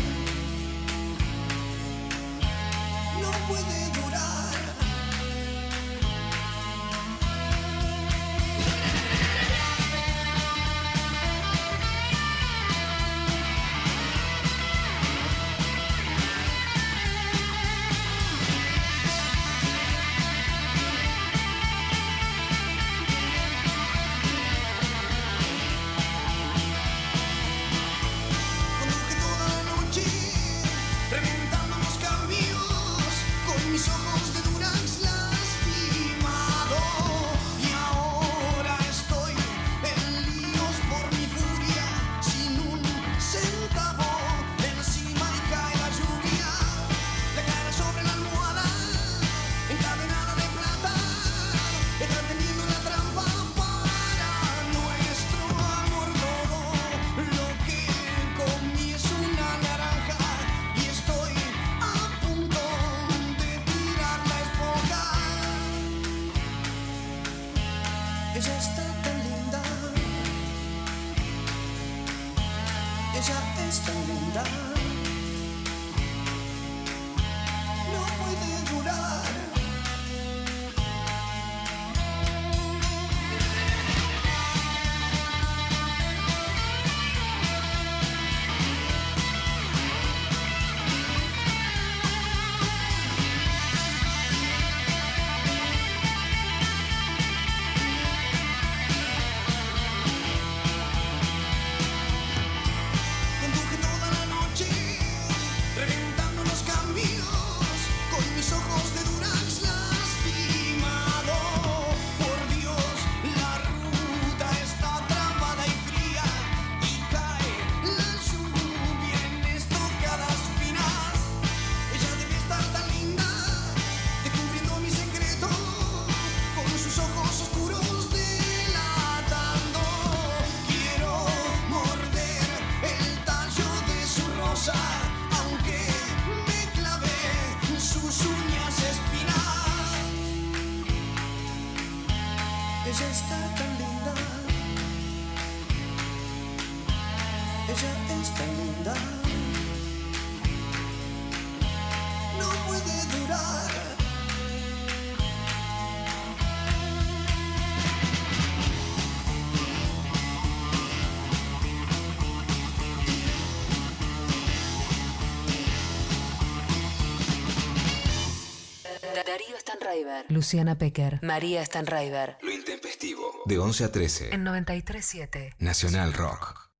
Stanraiver. Luciana Pecker. María Stanraiver. Lo intempestivo. De 11 a 13. En 93.7. Nacional Rock.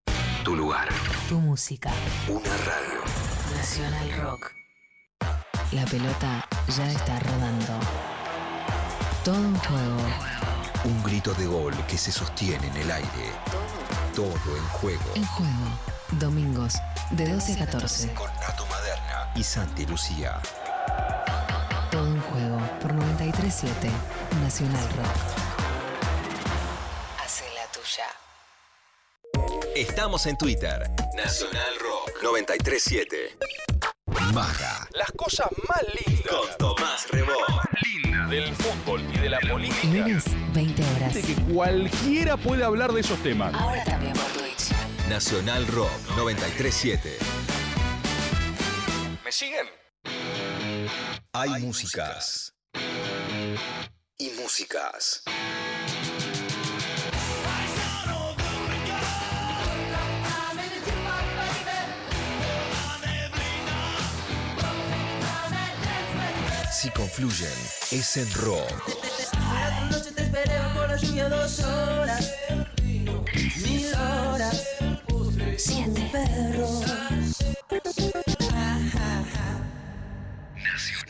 Tu lugar. Tu música. Una radio. Nacional Rock. La pelota ya está rodando. Todo un juego. Un grito de gol que se sostiene en el aire. Todo en juego. En juego. Domingos, de 12 a 14. Con Nato Maderna y Santi Lucía. 93.7. Nacional Rock. Hace la tuya. Estamos en Twitter. Nacional Rock 937. Maga. Las cosas más lindas. Con Tomás Rebó. Linda del fútbol y de la política. Lunes, 20 horas. De que cualquiera puede hablar de esos temas. Ahora también por Twitch. Nacional Rock 937. ¿Me siguen? Hay músicas. Si confluyen, es rock.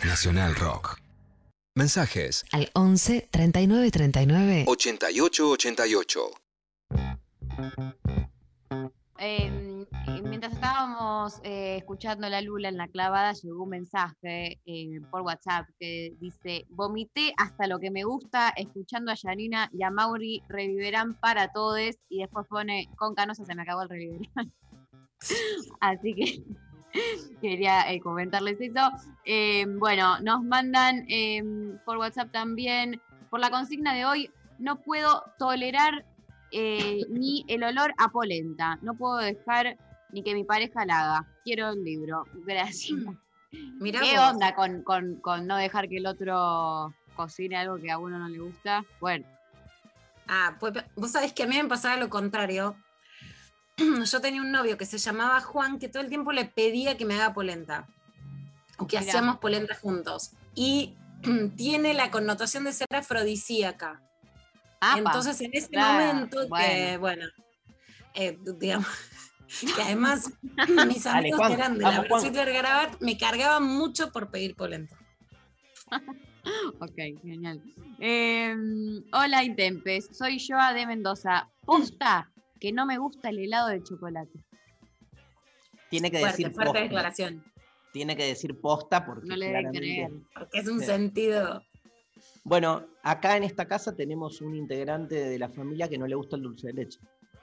Nacional Rock. Mensajes Al 11 39 39 88 88. Eh, mientras estábamos eh, escuchando la Lula en la clavada, llegó un mensaje eh, por WhatsApp que dice: Vomité hasta lo que me gusta, escuchando a Yanina y a Mauri, reviverán para todos. Y después pone: Con Canosa se me acabó el reviverán. Así que quería eh, comentarles eso. Eh, bueno, nos mandan eh, por WhatsApp también, por la consigna de hoy, no puedo tolerar eh, ni el olor a polenta. No puedo dejar ni que mi pareja la haga. Quiero un libro. Gracias. Mirá ¿Qué vos. onda con, con- con no dejar que el otro cocine algo que a uno no le gusta? Bueno, Ah, pues vos sabés que a mí me pasaba lo contrario. Yo tenía un novio que se llamaba Juan que todo el tiempo le pedía que me haga polenta. O que Mirá. hacíamos polenta juntos. Y tiene la connotación de ser afrodisíaca. apa, Entonces en ese claro, momento que, bueno, eh, digamos, que además mis Dale, amigos Juan, que eran de vamos, la. Brasil Vergarabat me cargaban mucho por pedir polenta. Ok, genial. Eh, hola, Intempes. Soy Joa de Mendoza. Posta que no me gusta el helado de chocolate. Tiene que Fuerte, decir fuerte posta. declaración. Tiene que decir posta porque No le debe creer. Porque es un Sí. sentido. Bueno, acá en esta casa tenemos un integrante de la familia que no le gusta el dulce de leche.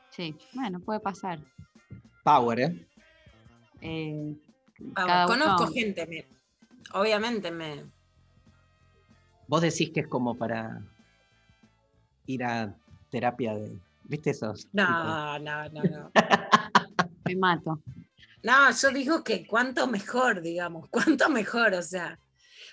Sí, bueno, puede pasar. Power, ¿eh? Eh, cada Conozco uno- gente, me- obviamente me, Vos decís que es como para ir a terapia de. ¿Viste esos? tipos? No, no, no, no. Me mato. No, yo digo que cuánto mejor, digamos, cuánto mejor, o sea,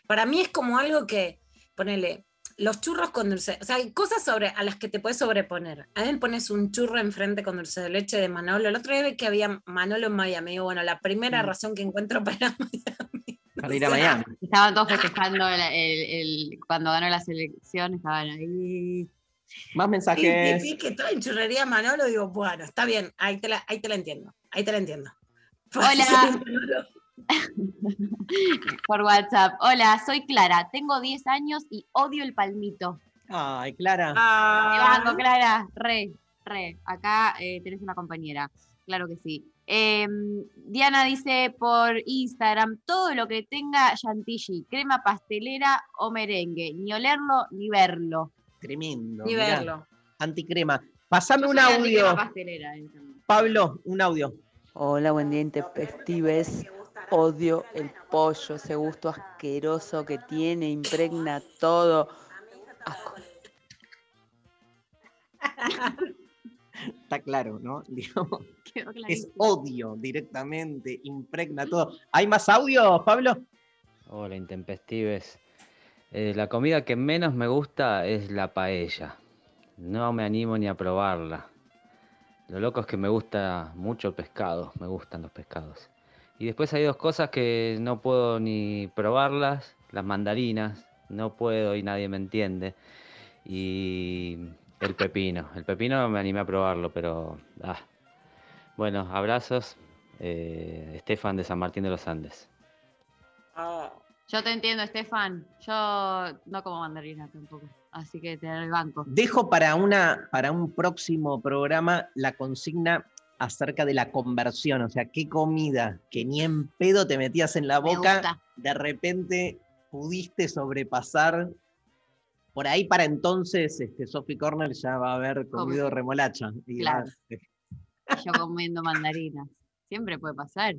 para mí es como algo que, ponele, los churros con dulce, o sea, hay cosas sobre, a las que te puedes sobreponer. A me pones un churro enfrente con dulce de leche de Manolo. El otro día vi que había Manolo en Miami. Digo, bueno, la primera Mm. razón que encuentro para Para ir a Miami. Estaban todos festejando el, el- el- cuando ganó la selección, estaban ahí. Más Y mensajes. vi que todo en churrería Manolo, digo, bueno, está bien, ahí te la, ahí te la entiendo, ahí te la entiendo. Hola. Por WhatsApp. Hola, soy Clara. Tengo 10 años y odio el palmito. Ay, Clara. Te Ah, banco, Clara. Re, re. Acá eh, tenés una compañera. Claro que sí. Eh, Diana dice por Instagram, todo lo que tenga chantilly, crema pastelera o merengue, ni olerlo ni verlo. Tremendo. Ni mirá. verlo. Anticrema. Pasame un audio. Pablo, un audio. Hola, buen día, intempestives. Odio el pollo, ese gusto asqueroso que tiene, impregna todo. Asco. Está claro, ¿no? Digamos, es odio directamente, impregna todo. ¿Hay más audios, Pablo? Hola, intempestives. Eh, la comida que menos me gusta es la paella. No me animo ni a probarla. Lo loco es que me gusta mucho el pescado, me gustan los pescados. Y después hay dos cosas que no puedo ni probarlas, las mandarinas, no puedo y nadie me entiende. Y el pepino, el pepino me animé a probarlo, pero... ah. Bueno, abrazos, eh, Estefan de San Martín de los Andes. Yo te entiendo, Estefan. Yo no como mandarina tampoco. Así que te el banco. Dejo para, una, para un próximo programa la consigna acerca de la conversión, o sea, qué comida que ni en pedo te metías en la boca, de repente pudiste sobrepasar. Por ahí para entonces, este, Sophie Cornell ya va a haber comido remolacha. y va- Claro. Yo comiendo mandarinas. Siempre puede pasar.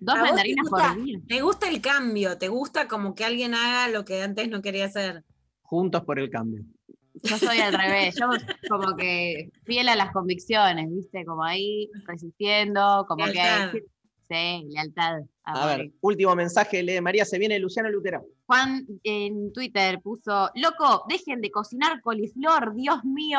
Dos ¿A vos te mandarinas gusta- por día. Te gusta el cambio, te gusta como que alguien haga lo que antes no quería hacer. Juntos por el cambio. Yo soy al revés. Yo como que fiel a las convicciones, ¿viste? Como ahí resistiendo, como Lealtad. que. Sí, lealtad. A ver, último mensaje de María, se viene Luciano Lutero. Juan en Twitter puso: Loco, dejen de cocinar coliflor, Dios mío.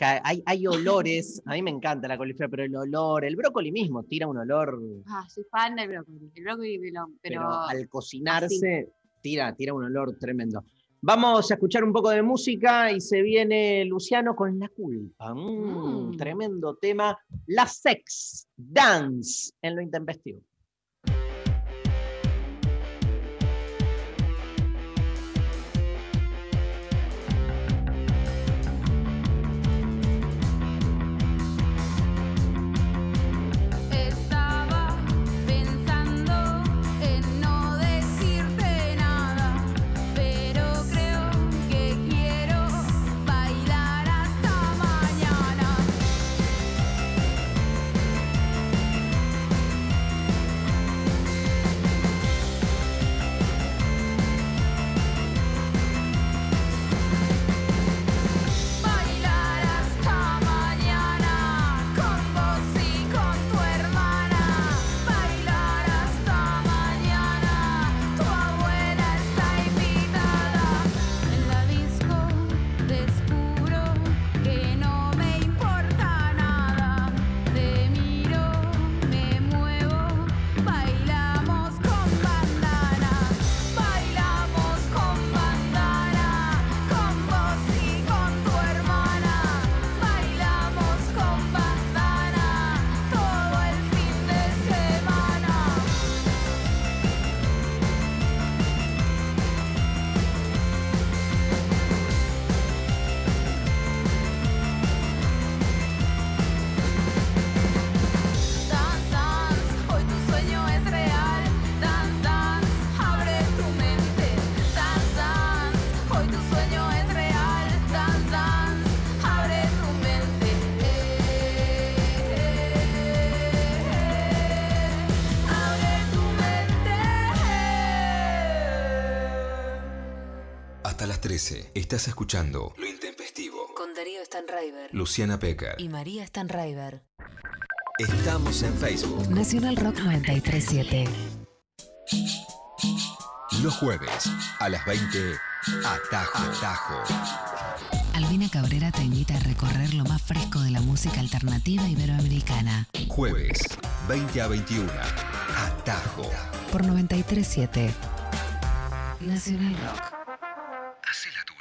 Hay, hay olores, a mí me encanta la coliflor, pero el olor, el brócoli mismo tira un olor, Ah, soy fan del brócoli. El brócoli, pero. pero, pero al cocinarse tira, tira un olor tremendo. Vamos a escuchar un poco de música y se viene Luciano con la culpa. Mm, Mm. Tremendo tema. La sex dance en lo intempestivo. Estás escuchando Lo Intempestivo. Con Darío Stanraiver. Luciana Pecker. Y María Stanraiver. Estamos en Facebook. Nacional Rock 937. Los jueves a las 20. Atajo. Atajo. Albina Cabrera te invita a recorrer lo más fresco de la música alternativa iberoamericana. Jueves 20 a 21. Atajo. Por 937. Nacional Rock.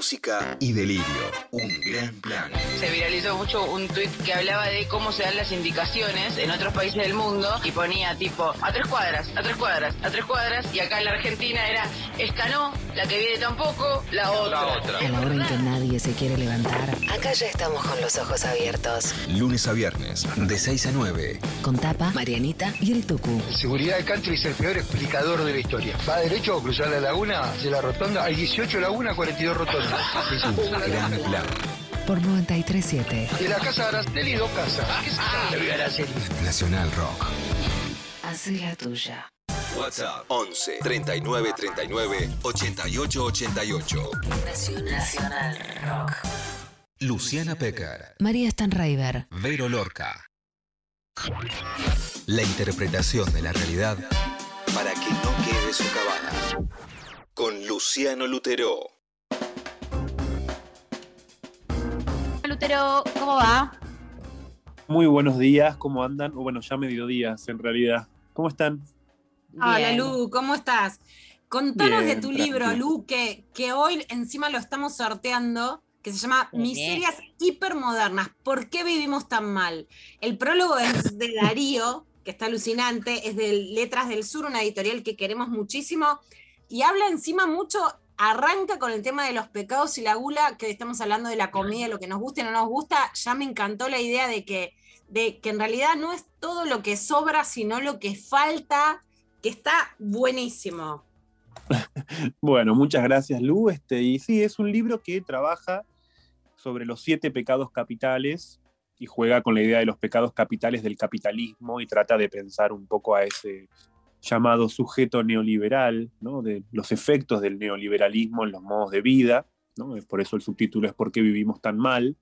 música y delirio. Un gran plan. Se viralizó mucho un tuit que hablaba de cómo se dan las indicaciones en otros países del mundo y ponía tipo a tres cuadras, a tres cuadras, a tres cuadras y acá en la Argentina era esta no, la que viene tampoco, la otra. A la hora en que nadie se quiere levantar, acá ya estamos con los ojos abiertos. Lunes a viernes, de 6 a 9. Con Tapa, Marianita y el Tucu. Seguridad de country es el peor explicador de la historia. Va derecho a cruzar la laguna, hacia la rotonda, hay 18 lagunas, 42 rotondas. Es un gran plan. Por 937. De la casa de Araceli, dos casas. ¿Qué se llama la Araceli? Nacional Rock. Hace la tuya. WhatsApp 11 39 39 88 88. Nacional Rock. Luciana Pecker. María Stanraiver. Vero Lorca. La interpretación de la realidad para que no quede socavada. Con Luciano Lutero. Lutero, ¿cómo va? Muy buenos días, ¿cómo andan? O bueno, ya mediodías en realidad. ¿Cómo están? Hola. Lu, ¿cómo estás? Contanos Bien, de tu libro, tranquilo. Lu, que, que hoy encima lo estamos sorteando, que se llama. Miserias hipermodernas. ¿Por qué vivimos tan mal? El prólogo es de Darío, que está alucinante, es de Letras del Sur, una editorial que queremos muchísimo, y habla encima mucho, arranca con el tema de los pecados y la gula, que estamos hablando de la comida, lo que nos gusta y no nos gusta. Ya me encantó la idea de que, de que en realidad no es todo lo que sobra, sino lo que falta, que está buenísimo. Bueno, muchas gracias, Lu. Este, y sí, es un libro que trabaja sobre los siete pecados capitales y juega con la idea de los pecados capitales del capitalismo y trata de pensar un poco a ese llamado sujeto neoliberal, ¿no? de los efectos del neoliberalismo en los modos de vida. ¿no? Por eso el subtítulo es ¿Por qué vivimos tan mal?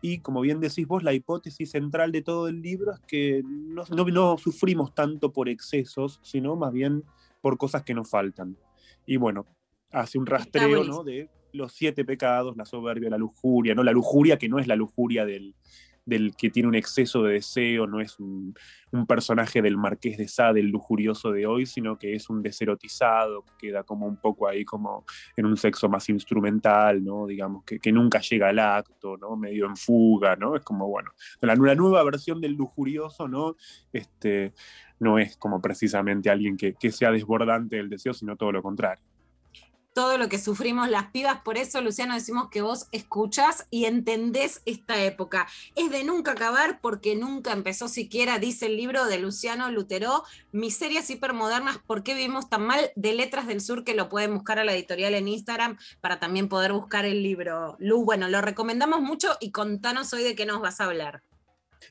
Y como bien decís vos, la hipótesis central de todo el libro es que no, no- no sufrimos tanto por excesos, sino más bien por cosas que nos faltan. Y bueno, hace un rastreo. ¿no? de los siete pecados, la soberbia, la lujuria, ¿no? La lujuria que no es la lujuria del, del que tiene un exceso de deseo, no es un, personaje del marqués de Sade, el lujurioso de hoy, sino que es un deserotizado, que queda como un poco ahí como en un sexo más instrumental, ¿no? Digamos, que, que nunca llega al acto, ¿no? Medio en fuga, ¿no? Es como, bueno, la, la nueva versión del lujurioso, ¿no? Este, no es como precisamente alguien que, que sea desbordante del deseo, sino todo lo contrario. Todo lo que sufrimos las pibas, por eso, Luciano, decimos que vos escuchás y entendés esta época. Es de nunca acabar porque nunca empezó siquiera, dice el libro de Luciano Lutero, Miserias hipermodernas, ¿por qué vivimos tan mal? De Letras del Sur, que lo pueden buscar a la editorial en Instagram para también poder buscar el libro. Lu, bueno, lo recomendamos mucho y contanos hoy de qué nos vas a hablar.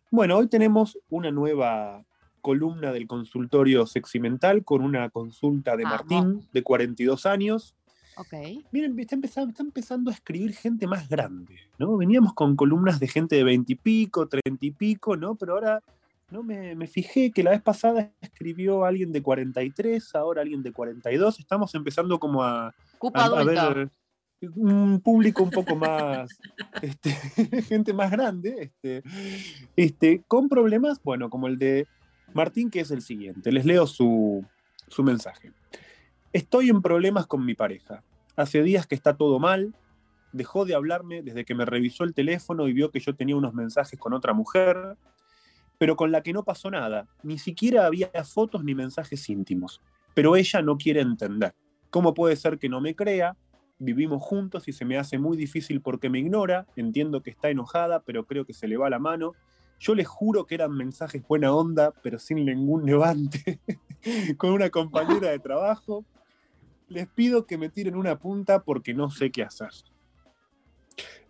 Bueno, hoy tenemos una nueva columna del consultorio seximental con una consulta de. Martín, de 42 años. Ok. Miren, está empezando, está empezando a escribir gente más grande, ¿no? Veníamos con columnas de gente de 20 y pico, 30 y pico, ¿no? Pero ahora ¿no? me, me fijé que la vez pasada escribió alguien de 43, ahora alguien de 42. Estamos empezando como a, a- ver un público un poco más, este, gente más grande, este, este, con problemas, bueno, como el de Martín, que es el siguiente. Les leo su, su mensaje. Estoy en problemas con mi pareja. Hace días que está todo mal. Dejó de hablarme desde que me revisó el teléfono y vio que yo tenía unos mensajes con otra mujer, pero con la que no pasó nada. Ni siquiera había fotos ni mensajes íntimos. Pero ella no quiere entender. ¿Cómo puede ser que no me crea? Vivimos juntos y se me hace muy difícil porque me ignora. Entiendo que está enojada, pero creo que se le va la mano. Yo les juro que eran mensajes buena onda, pero sin ningún levante, con una compañera de trabajo. Les pido que me tiren una punta porque no sé qué hacer.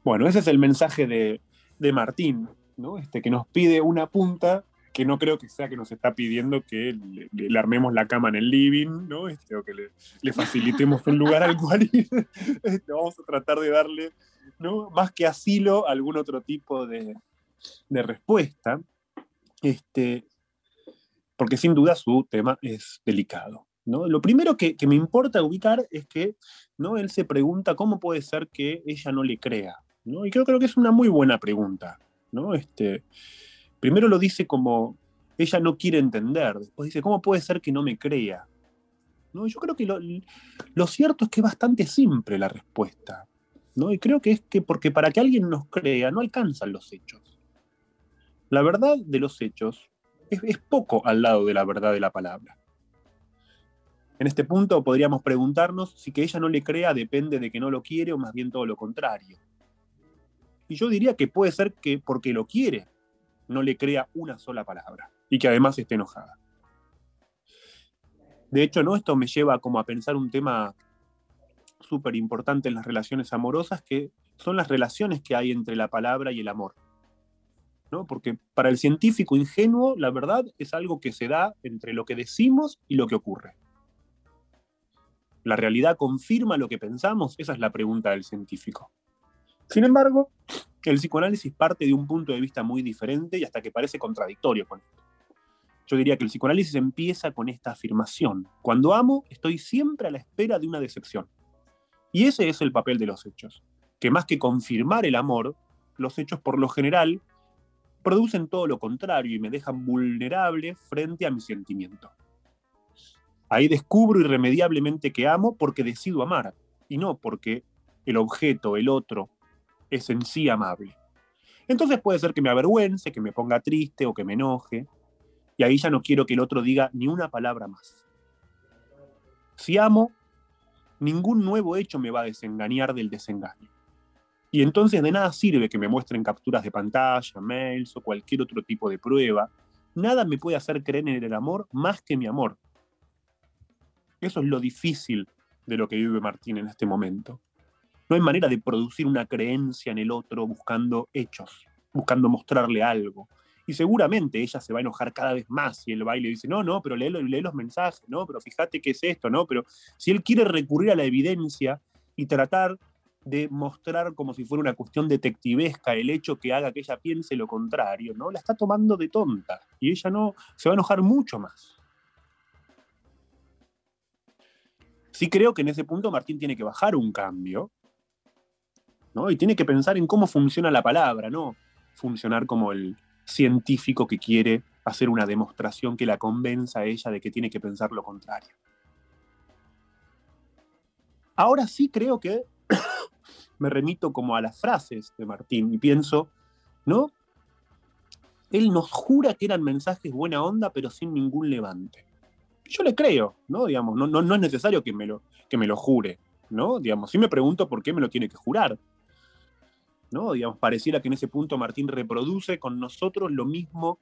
Bueno, ese es el mensaje de, de Martín, ¿no? Este, que nos pide una punta, que no creo que sea que nos está pidiendo que le, armemos la cama en el living, ¿no? Este, o que le, le facilitemos un lugar al cual ir. Este, vamos a tratar de darle, ¿no? Más que asilo, algún otro tipo de, de respuesta. Este, porque sin duda su tema es delicado. Lo primero que, me importa ubicar es que él se pregunta cómo puede ser que ella no le crea. Y creo, que es una muy buena pregunta. Este, primero lo dice como ella no quiere entender, después dice, ¿cómo puede ser que no me crea? Yo creo que lo, cierto es que es bastante simple la respuesta. Y creo que es que porque para que alguien nos crea no alcanzan los hechos. La verdad de los hechos es poco al lado de la verdad de la palabra. En este punto podríamos preguntarnos si que ella no le crea depende de que no lo quiere o más bien todo lo contrario. Y yo diría que puede ser que porque lo quiere no le crea una sola palabra y que además esté enojada. De hecho, ¿no? esto me lleva como a pensar un tema súper importante en las relaciones amorosas, que son las relaciones que hay entre la palabra y el amor. ¿no? Porque para el científico ingenuo, la verdad es algo que se da entre lo que decimos y lo que ocurre. ¿La realidad confirma lo que pensamos? Esa es la pregunta del científico. Sin embargo, el psicoanálisis parte de un punto de vista muy diferente y hasta que parece contradictorio con esto. Yo diría que el psicoanálisis empieza con esta afirmación. Cuando amo, estoy siempre a la espera de una decepción. Y ese es el papel de los hechos, que más que confirmar el amor, los hechos por lo general producen todo lo contrario y me dejan vulnerable frente a mi sentimiento. Ahí descubro irremediablemente que amo porque decido amar y no porque el objeto, el otro, es en sí amable. Entonces puede ser que me avergüence, que me ponga triste o que me enoje, y ahí ya no quiero que el otro diga ni una palabra más. Si amo, ningún nuevo hecho me va a desengañar del desengaño. Y entonces de nada sirve que me muestren capturas de pantalla, mails o cualquier otro tipo de prueba. Nada me puede hacer creer en el amor más que mi amor. Eso es lo difícil de lo que vive Martín en este momento. No hay manera de producir una creencia en el otro buscando hechos, buscando mostrarle algo. Y seguramente ella se va a enojar cada vez más si él va y le dice, no, no, pero lee, lee los mensajes, no, pero fíjate qué es esto, no, pero si él quiere recurrir a la evidencia y tratar de mostrar como si fuera una cuestión detectivesca el hecho que haga que ella piense lo contrario, ¿no? La está tomando de tonta y ella no se va a enojar mucho más. Sí creo que en ese punto Martín tiene que bajar un cambio, ¿no? Y tiene que pensar en cómo funciona la palabra, no funcionar como el científico que quiere hacer una demostración que la convenza a ella de que tiene que pensar lo contrario. Ahora sí creo que me remito como a las frases de Martín y pienso, ¿no? Él nos jura que eran mensajes buena onda, pero sin ningún levante. Yo le creo, ¿no? Digamos, no, no, no es necesario que me, lo, que me lo jure, ¿no? Digamos, sí me pregunto por qué me lo tiene que jurar. ¿No? Digamos, pareciera que en ese punto Martín reproduce con nosotros lo mismo,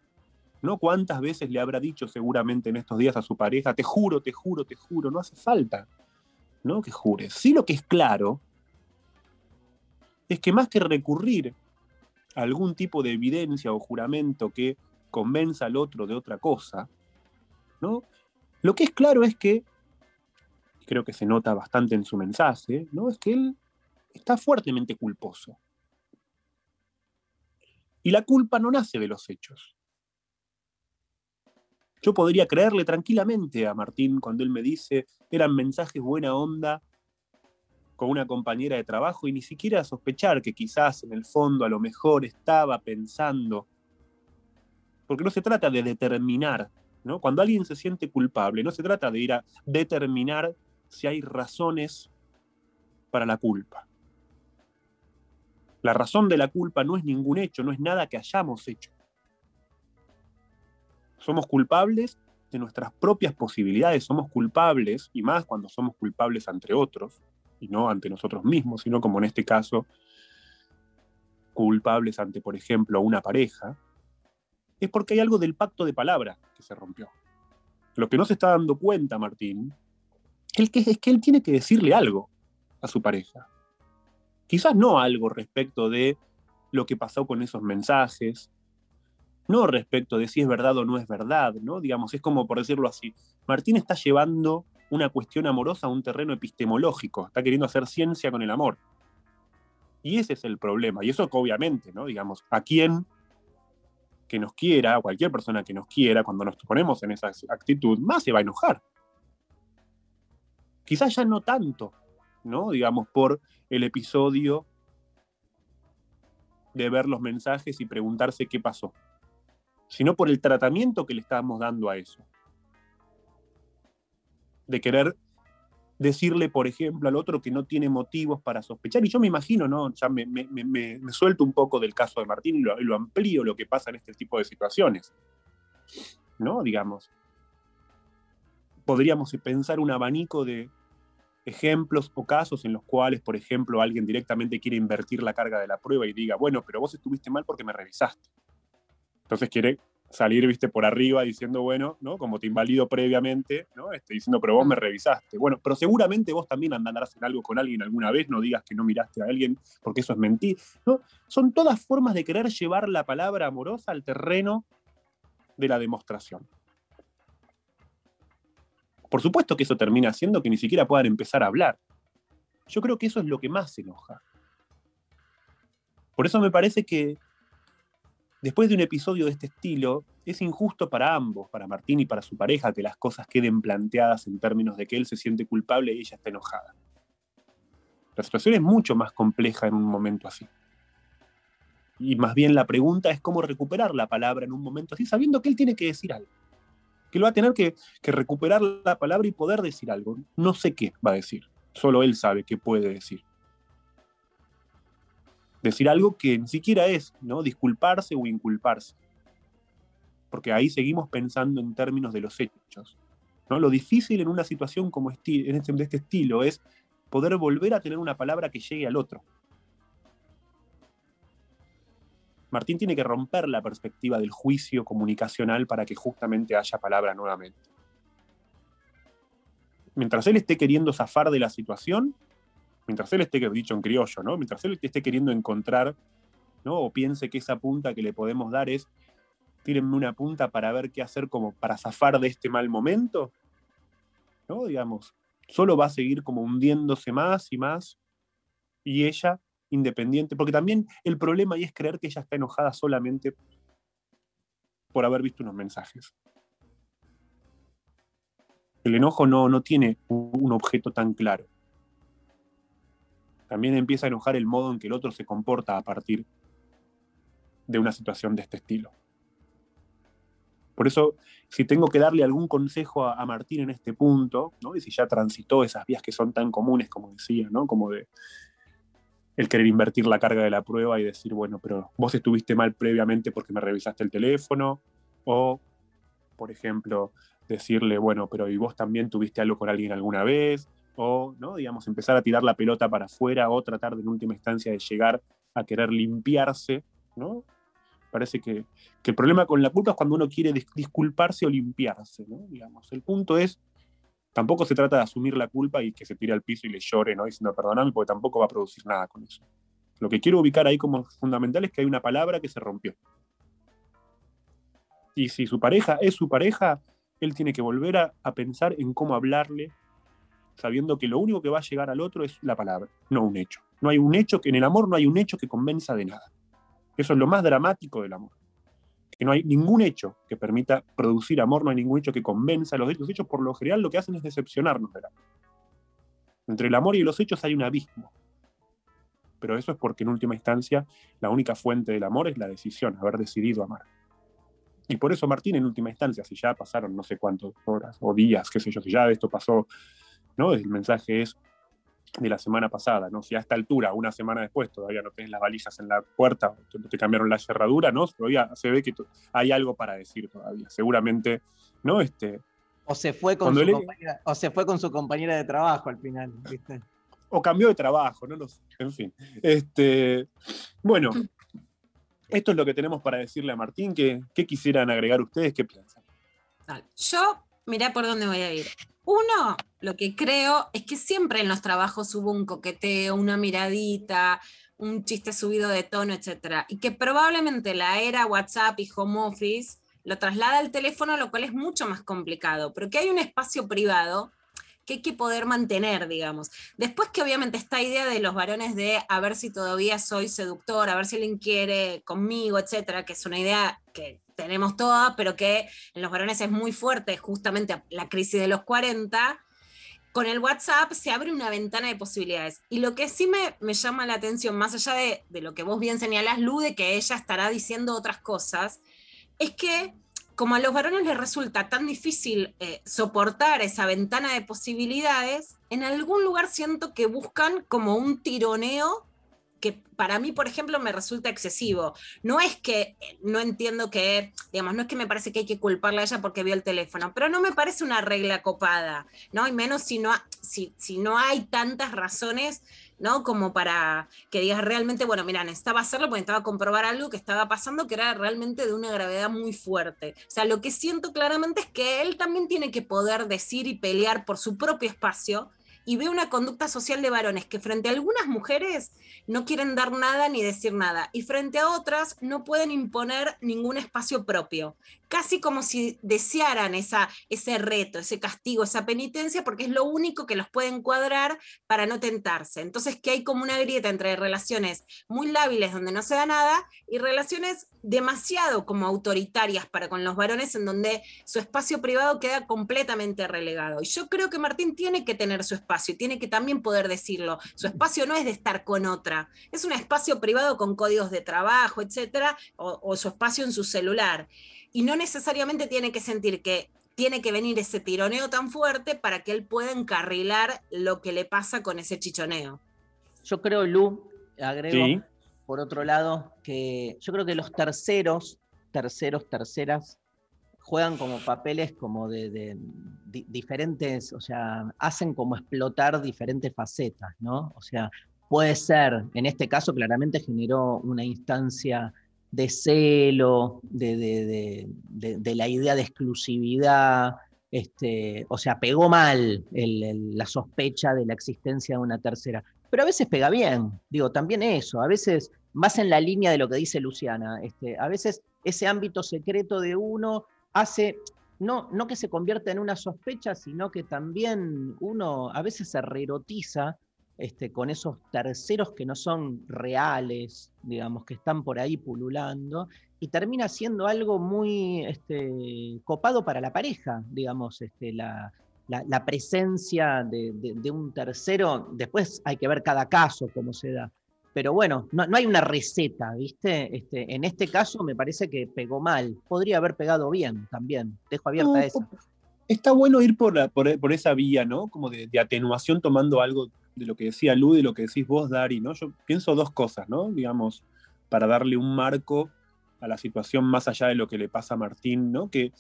¿no? ¿Cuántas veces le habrá dicho seguramente en estos días a su pareja, te juro, te juro, te juro, no hace falta, ¿no? Que jures. Sí lo que es claro es que más que recurrir a algún tipo de evidencia o juramento que convenza al otro de otra cosa, ¿no? Lo que es claro es que, creo que se nota bastante en su mensaje, ¿no? Es que él está fuertemente culposo. Y la culpa no nace de los hechos. Yo podría creerle tranquilamente a Martín cuando él me dice, eran mensajes buena onda con una compañera de trabajo y ni siquiera sospechar que quizás en el fondo a lo mejor estaba pensando, porque no se trata de determinar, Cuando alguien se siente culpable, no se trata de ir a determinar si hay razones para la culpa. La razón de la culpa no es ningún hecho, no es nada que hayamos hecho. Somos culpables de nuestras propias posibilidades, somos culpables, y más cuando somos culpables entre otros, y no ante nosotros mismos, sino como en este caso, culpables ante, por ejemplo, una pareja, es porque hay algo del pacto de palabra que se rompió. Lo que no se está dando cuenta, Martín, es que, él tiene que decirle algo a su pareja. Quizás no algo respecto de lo que pasó con esos mensajes, no respecto de si es verdad o no es verdad, ¿no? Digamos, es como por decirlo así. Martín está llevando una cuestión amorosa a un terreno epistemológico, está queriendo hacer ciencia con el amor. Y ese es el problema. Y eso obviamente, ¿no? Digamos, a quien que nos quiera, cualquier persona que nos quiera, cuando nos ponemos en esa actitud, más se va a enojar. Quizás ya no tanto, ¿no? Digamos, por el episodio de ver los mensajes y preguntarse qué pasó, sino por el tratamiento que le estamos dando a eso. De querer decirle, por ejemplo, al otro que no tiene motivos para sospechar. Y yo me imagino, ¿no? Ya me, me- suelto un poco del caso de Martín y lo, lo amplío lo que pasa en este tipo de situaciones. ¿No? Digamos. Podríamos pensar un abanico de ejemplos o casos en los cuales, por ejemplo, alguien directamente quiere invertir la carga de la prueba y diga, bueno, pero vos estuviste mal porque me revisaste. Entonces quiere salir, viste, por arriba diciendo, bueno, ¿no? Como te invalido previamente, ¿no? Este, diciendo, pero vos me revisaste. Bueno, pero seguramente vos también andarás en algo con alguien alguna vez, no digas que no miraste a alguien, porque eso es mentir, ¿no? Son todas formas de querer llevar la palabra amorosa al terreno de la demostración. Por supuesto que eso termina haciendo que ni siquiera puedan empezar a hablar. Yo creo que eso es lo que más enoja. Por eso me parece que después de un episodio de este estilo, es injusto para ambos, para Martín y para su pareja, que las cosas queden planteadas en términos de que él se siente culpable y ella está enojada. La situación es mucho más compleja en un momento así. Y más bien la pregunta es cómo recuperar la palabra en un momento así, sabiendo que él tiene que decir algo. Que él va a tener que, que recuperar la palabra y poder decir algo. No sé qué va a decir. Solo él sabe qué puede decir decir algo que ni siquiera es, ¿no? Disculparse o inculparse. Porque ahí seguimos pensando en términos de los hechos. ¿no? Lo difícil en una situación como esti- en este, de este estilo es poder volver a tener una palabra que llegue al otro. Martín tiene que romper la perspectiva del juicio comunicacional para que justamente haya palabra nuevamente. Mientras él esté queriendo zafar de la situación, mientras él esté, dicho en criollo, ¿no? Mientras él esté queriendo encontrar, ¿no? O piense que esa punta que le podemos dar es, tírenme una punta para ver qué hacer como para zafar de este mal momento, ¿no? Digamos, solo va a seguir como hundiéndose más y más, y ella independiente, porque también el problema ahí es creer que ella está enojada solamente por haber visto unos mensajes. El enojo no, no tiene un objeto tan claro también empieza a enojar el modo en que el otro se comporta a partir de una situación de este estilo. Por eso, si tengo que darle algún consejo a, Martín en este punto, ¿no? y si ya transitó esas vías que son tan comunes, como decía, ¿no? como de el querer invertir la carga de la prueba y decir, bueno, pero vos estuviste mal previamente porque me revisaste el teléfono, o, por ejemplo, decirle, bueno, pero ¿y vos también tuviste algo con alguien alguna vez? O digamos, empezar a tirar la pelota para afuera o tratar de en última instancia de llegar a querer limpiarse, ¿no? Parece que, el problema con la culpa es cuando uno quiere dis- disculparse o limpiarse, ¿no? Digamos, el punto es, tampoco se trata de asumir la culpa y que se tire al piso y le llore, ¿no? Diciendo perdoname, porque tampoco va a producir nada con eso. Lo que quiero ubicar ahí como fundamental es que hay una palabra que se rompió. Y si su pareja es su pareja, él tiene que volver a pensar en cómo hablarle, sabiendo que lo único que va a llegar al otro es la palabra, no un hecho. No hay un hecho que en el amor no hay un hecho que convenza de nada. Eso es lo más dramático del amor. Que no hay ningún hecho que permita producir amor, no hay ningún hecho que convenza. Los hechos, los hechos por lo general lo que hacen es decepcionarnos del amor. Entre el amor y los hechos hay un abismo. Pero eso es porque en última instancia la única fuente del amor es la decisión, haber decidido amar. Y por eso Martín en última instancia, si ya pasaron no sé cuántas horas o días, qué sé yo, si ya esto pasó ¿no? El mensaje es de la semana pasada, ¿no? Si a esta altura, una semana después, todavía no tenés las valijas en la puerta, te, te cambiaron la cerradura, ¿no? Todavía se ve que hay algo para decir todavía. Seguramente, ¿no? Este, O se fue con su le- compañera, o se fue con su compañera de trabajo al final, ¿viste? O cambió de trabajo, no lo sé. En fin. Este, bueno, esto es lo que tenemos para decirle a Martín. ¿Qué, qué quisieran agregar ustedes? ¿Qué piensan? Yo, mirá por dónde voy a ir. Uno, lo que creo es que siempre en los trabajos hubo un coqueteo, una miradita, un chiste subido de tono, etc. Y que probablemente la era WhatsApp y home office lo traslada al teléfono, lo cual es mucho más complicado, pero que hay un espacio privado que hay que poder mantener, digamos. Después que obviamente esta idea de los varones de a ver si todavía soy seductor, a ver si alguien quiere conmigo, etcétera, que es una idea que tenemos toda, pero que en los varones es muy fuerte, justamente la crisis de los 40, con el WhatsApp se abre una ventana de posibilidades. Y lo que sí me, me llama la atención, más allá de, de lo que vos bien señalás, Lu, de que ella estará diciendo otras cosas, es que como a los varones les resulta tan difícil eh, soportar esa ventana de posibilidades, en algún lugar siento que buscan como un tironeo que para mí, por ejemplo, me resulta excesivo. No es que eh, no entiendo que, digamos, no es que me parece que hay que culparla a ella porque vio el teléfono, pero no me parece una regla copada, ¿no? Y menos si no, si, si no hay tantas razones, ¿no? Como para que digas realmente, bueno, mira, necesitaba hacerlo porque necesitaba comprobar algo que estaba pasando que era realmente de una gravedad muy fuerte. O sea, lo que siento claramente es que él también tiene que poder decir y pelear por su propio espacio y ve una conducta social de varones que frente a algunas mujeres no quieren dar nada ni decir nada y frente a otras no pueden imponer ningún espacio propio. Casi como si desearan esa, ese reto, ese castigo, esa penitencia, porque es lo único que los puede encuadrar para no tentarse. Entonces, que hay como una grieta entre relaciones muy lábiles donde no se da nada y relaciones demasiado como autoritarias para con los varones en donde su espacio privado queda completamente relegado. Y yo creo que Martín tiene que tener su espacio y tiene que también poder decirlo. Su espacio no es de estar con otra, es un espacio privado con códigos de trabajo, etcétera, o, o su espacio en su celular. Y no necesariamente tiene que sentir que tiene que venir ese tironeo tan fuerte para que él pueda encarrilar lo que le pasa con ese chichoneo. Yo creo, Lu, agrego, Sí. por otro lado, que yo creo que los terceros, terceros, terceras, juegan como papeles como de, de di- diferentes, o sea, hacen como explotar diferentes facetas, ¿no? O sea, puede ser, en este caso claramente generó una instancia de celo, de, de- de- de- la idea de exclusividad, este, o sea, pegó mal la sospecha de la existencia de una tercera. Pero a veces pega bien, digo, también eso, a veces más en la línea de lo que dice Luciana, este, a veces ese ámbito secreto de uno hace, no, no que se convierta en una sospecha, sino que también uno a veces se reerotiza este, con esos terceros que no son reales, digamos, que están por ahí pululando, y termina siendo algo muy este, copado para la pareja, digamos, este, la, la- la presencia de, de- de un tercero. Después hay que ver cada caso cómo se da. Pero bueno, no, no hay una receta, ¿viste? Este, en este caso me parece que pegó mal. Podría haber pegado bien también. Dejo abierta No, esa. Está bueno ir por, la- por, por esa vía, ¿no? Como de, de atenuación tomando algo de lo que decía Lu y lo que decís vos, Dari, ¿no? Yo pienso dos cosas, ¿no? Digamos, para darle un marco a la situación más allá de lo que le pasa a Martín, ¿no? Que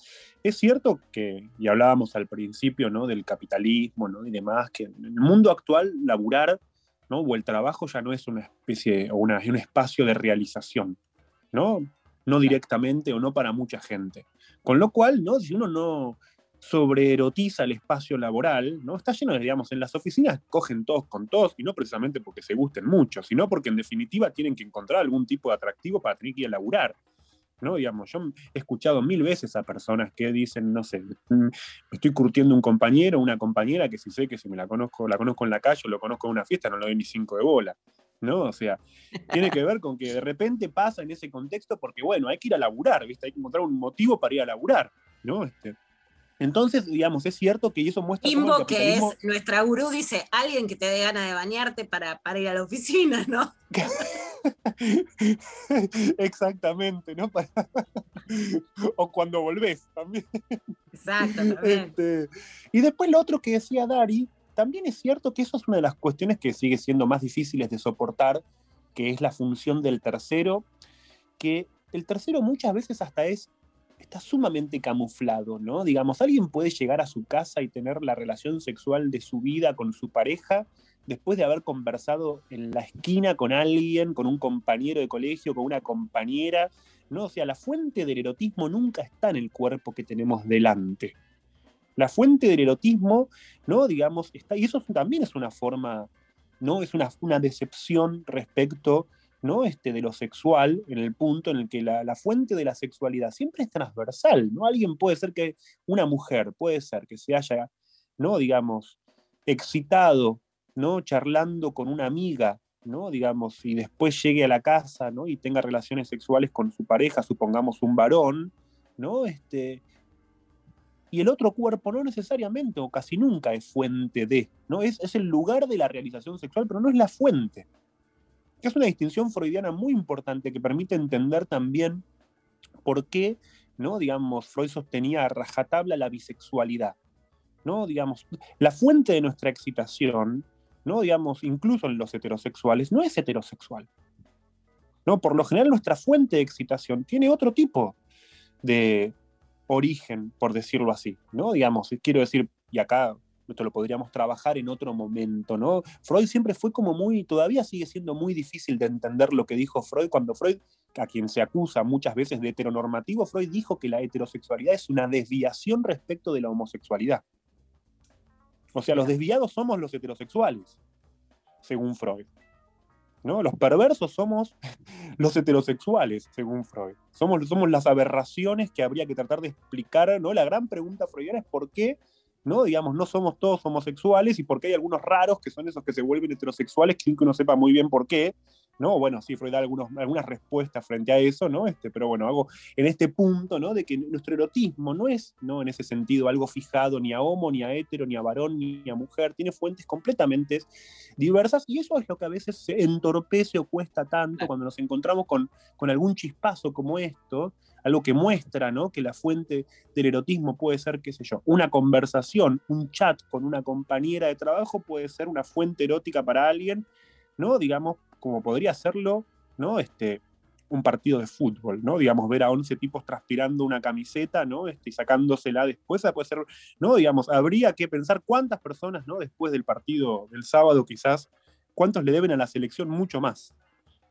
es cierto que, y hablábamos al principio, ¿no? Del capitalismo, ¿no? Y demás, que en el mundo actual laburar, ¿no? O el trabajo ya no es una especie o una, un espacio de realización, ¿no? No directamente o no para mucha gente. Con lo cual, ¿no? Si uno no sobreerotiza el espacio laboral, ¿no? Está lleno de, digamos, en las oficinas cogen todos con todos, y no precisamente porque se gusten mucho, sino porque en definitiva tienen que encontrar algún tipo de atractivo para tener que ir a laburar. ¿no? Digamos, yo he escuchado mil veces a personas que dicen, no sé, "Mm, estoy curtiendo un compañero, una compañera que si sé que si me la conozco, la conozco en la calle o lo conozco en una fiesta, no le doy ni cinco de bola. ¿No? O sea, tiene que ver con que de repente pasa en ese contexto porque, bueno, hay que ir a laburar, ¿viste? Hay que encontrar un motivo para ir a laburar, ¿no? Este, entonces, digamos, es cierto que eso muestra cómo el Kimbo, que es nuestra gurú, dice alguien que te dé ganas de bañarte para, para ir a la oficina, ¿no? Exactamente, ¿no? Para- o cuando volvés también. Exacto, también. Este, y después lo otro que decía Dari, también es cierto que eso es una de las cuestiones que sigue siendo más difíciles de soportar, que es la función del tercero, que el tercero muchas veces hasta es está sumamente camuflado, ¿no? Digamos, alguien puede llegar a su casa y tener la relación sexual de su vida con su pareja después de haber conversado en la esquina con alguien, con un compañero de colegio, con una compañera, ¿no? O sea, la fuente del erotismo nunca está en el cuerpo que tenemos delante. La fuente del erotismo, ¿no? Digamos, está, y eso también es una forma, ¿no? Es una, una decepción respecto, ¿no? Este, de lo sexual, en el punto en el que la, la fuente de la sexualidad siempre es transversal, ¿no? Alguien puede ser que, una mujer puede ser que se haya, ¿no? Digamos, excitado, ¿no? Charlando con una amiga, ¿no? Digamos, y después llegue a la casa, ¿no? Y tenga relaciones sexuales con su pareja, supongamos un varón, ¿no? Este, y el otro cuerpo no necesariamente o casi nunca es fuente de, ¿no? Es, es el lugar de la realización sexual, pero no es la fuente. Es una distinción freudiana muy importante que permite entender también por qué, ¿no? Digamos, Freud sostenía a rajatabla la bisexualidad, ¿no? Digamos, la fuente de nuestra excitación, ¿no? Digamos, incluso en los heterosexuales, no es heterosexual. ¿no? Por lo general, nuestra fuente de excitación tiene otro tipo de origen, por decirlo así, ¿no? Digamos, quiero decir, y acá esto lo podríamos trabajar en otro momento, ¿no? Freud siempre fue como muy, todavía sigue siendo muy difícil de entender lo que dijo Freud cuando Freud, a quien se acusa muchas veces de heteronormativo, Freud dijo que la heterosexualidad es una desviación respecto de la homosexualidad. O sea, los desviados somos los heterosexuales, según Freud. ¿no? Los perversos somos los heterosexuales, según Freud. Somos, somos las aberraciones que habría que tratar de explicar, ¿no? La gran pregunta freudiana es por qué, ¿no? Digamos, no somos todos homosexuales y por qué hay algunos raros que son esos que se vuelven heterosexuales sin que uno sepa muy bien por qué, ¿no? Bueno, sí, Freud da algunos, algunas respuestas frente a eso, ¿no? Este, pero bueno, hago en este punto, ¿no? De que nuestro erotismo no es, ¿no? En ese sentido, algo fijado ni a homo, ni a hetero, ni a varón, ni a mujer, tiene fuentes completamente diversas y eso es lo que a veces se entorpece o cuesta tanto cuando nos encontramos con, con algún chispazo como esto, algo que muestra, ¿no? Que la fuente del erotismo puede ser, qué sé yo, una conversación, un chat con una compañera de trabajo puede ser una fuente erótica para alguien, ¿no? Digamos, como podría serlo, ¿no? Este, un partido de fútbol, ¿no? Digamos, ver a 11 tipos transpirando una camiseta, ¿no? Este, y sacándosela después, esa puede ser, ¿no? Digamos, habría que pensar cuántas personas, ¿no? Después del partido del sábado, quizás, cuántos le deben a la selección mucho más,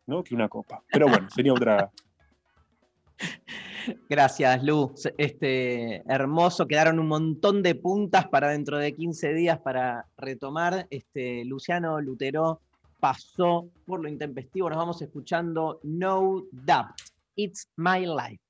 ¿no? Que una copa. Pero bueno, sería otra. Gracias, Lu. Este, hermoso, quedaron un montón de puntas para dentro de 15 días para retomar. Este, Luciano Lutero pasó por lo intempestivo. Nos vamos escuchando No Doubt. It's My Life.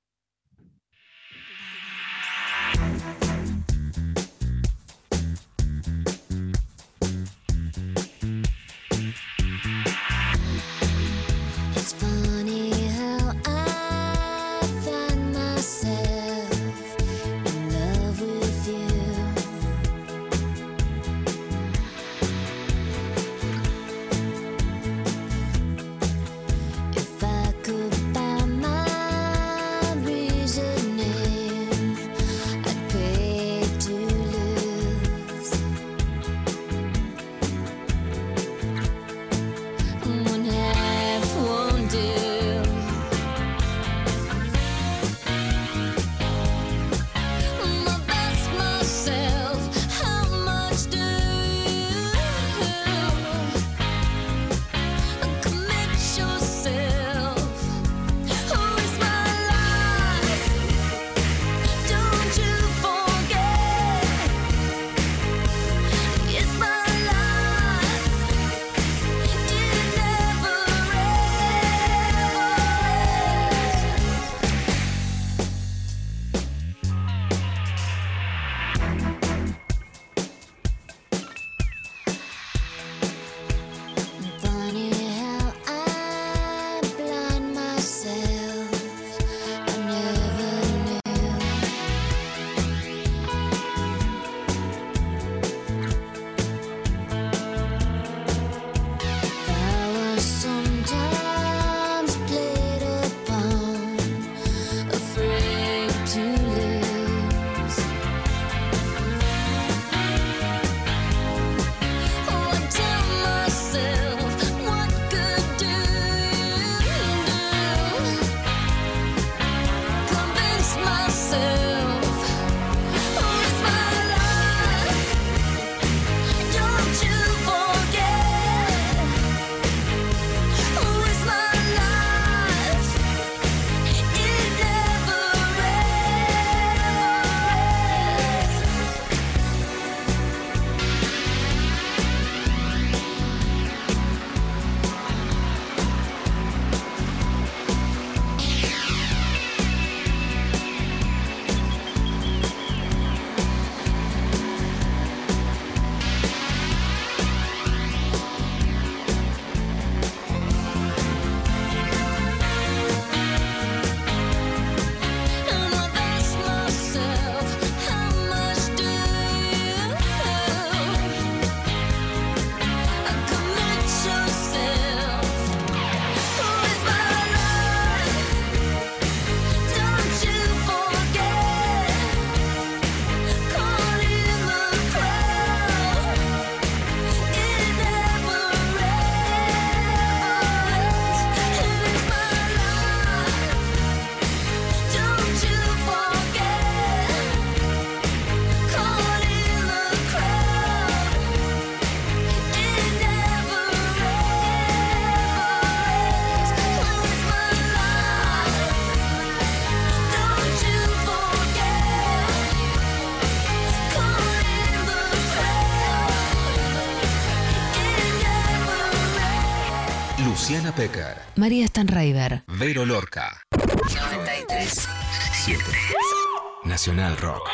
María Stanraiver. Vero Lorca. 93. 7. Nacional Rock.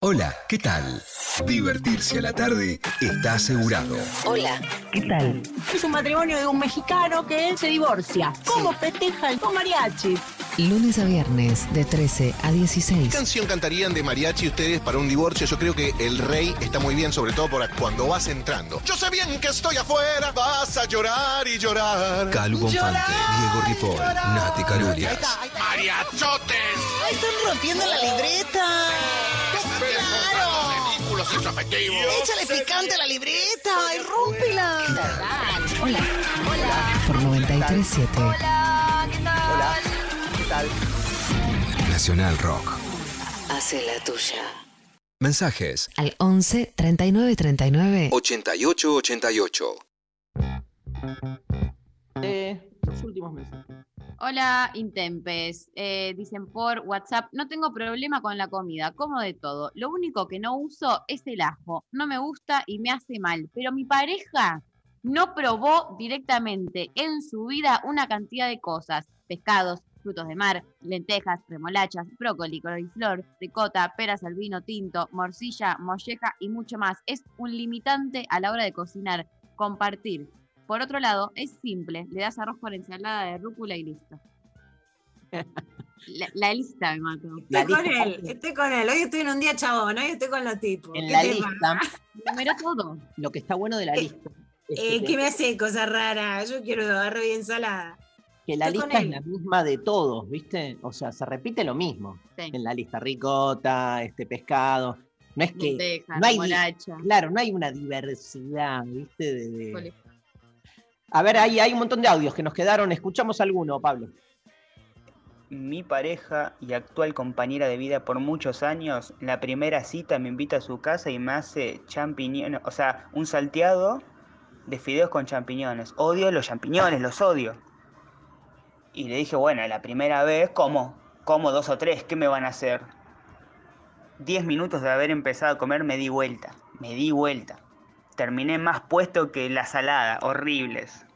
Hola, ¿qué tal? Divertirse a la tarde está asegurado. Hola. ¿Qué tal? Es un matrimonio de un mexicano que se divorcia. ¿Cómo festejan con mariachi? Lunes a viernes de 13 a ¿Qué 16. canción cantarían de mariachi ustedes para un divorcio? Yo creo que El Rey está muy bien, sobre todo por cuando vas entrando. Yo sé bien que estoy afuera, vas a llorar y llorar. Calu Bonfante, Diego Ripoll, Nati Calurias. ¡Mariachotes! ¡Ay, están rompiendo la libreta! ¡Ridículos afectivos! ¡Échale picante a la libreta! ¡Y rómpela! Hola. Por 93.7. Hola, ¿qué tal? Nacional Rock. Hace la tuya. Mensajes Al 11 39 39 88 88. Eh, los últimos mensajes. Hola, Intempes. Eh, dicen por WhatsApp, no tengo problema con la comida, como de todo. Lo único que no uso es el ajo. No me gusta y me hace mal. Pero mi pareja no probó directamente en su vida una cantidad de cosas. Pescados, frutos de mar, lentejas, remolachas, brócoli, coliflor, ricota, peras al vino tinto, morcilla, molleja y mucho más. Es un limitante a la hora de cocinar, compartir. Por otro lado, es simple, le das arroz con ensalada de rúcula y listo. La, la lista me mató. Estoy con él, estoy con él. Hoy estoy en un día chabón, hoy estoy con los tipos. En ¿Qué la lista? Numeró todo. lo que está bueno de la lista es Eh, que, ¿Qué me hace cosas raras? Yo quiero arroz y ensalada. Que la estoy lista es la misma de todos, ¿viste? O sea, se repite lo mismo. Sí. En la lista ricota, este pescado. No es que. No hay, claro, no hay una diversidad, ¿viste? De. A ver, ahí hay un montón de audios que nos quedaron. Escuchamos alguno, Pablo. Mi pareja y actual compañera de vida por muchos años, la primera cita me invita a su casa y me hace champiñones, o sea, un salteado de fideos con champiñones. Odio los champiñones, los odio. Y le dije, bueno, la primera vez, como, como dos o tres, ¿qué me van a hacer? Diez minutos de haber empezado a comer me di vuelta, me di vuelta. Terminé más puesto que la salada, horribles.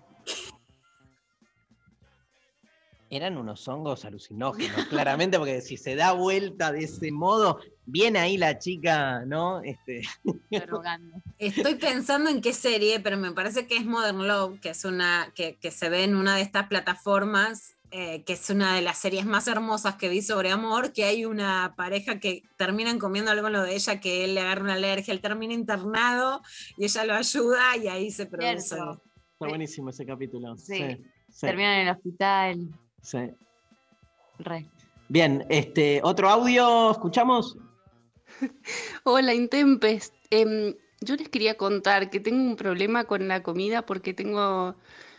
Eran unos hongos alucinógenos, claramente, porque si se da vuelta de ese modo, viene ahí la chica, ¿no? Este. Estoy pensando en qué serie, pero me parece que es Modern Love, que es una que, que se ve en una de estas plataformas, eh, que es una de las series más hermosas que vi sobre amor, que hay una pareja que terminan comiendo algo en lo de ella, que él le agarra una alergia, él termina internado y ella lo ayuda y ahí se produce. Cierto. Está buenísimo ese capítulo. Sí. Sí, sí, Terminan en el hospital. sí. Re. Bien, este, otro audio, ¿escuchamos? Hola, Intempes. Em, yo les quería contar que tengo un problema con la comida porque tengo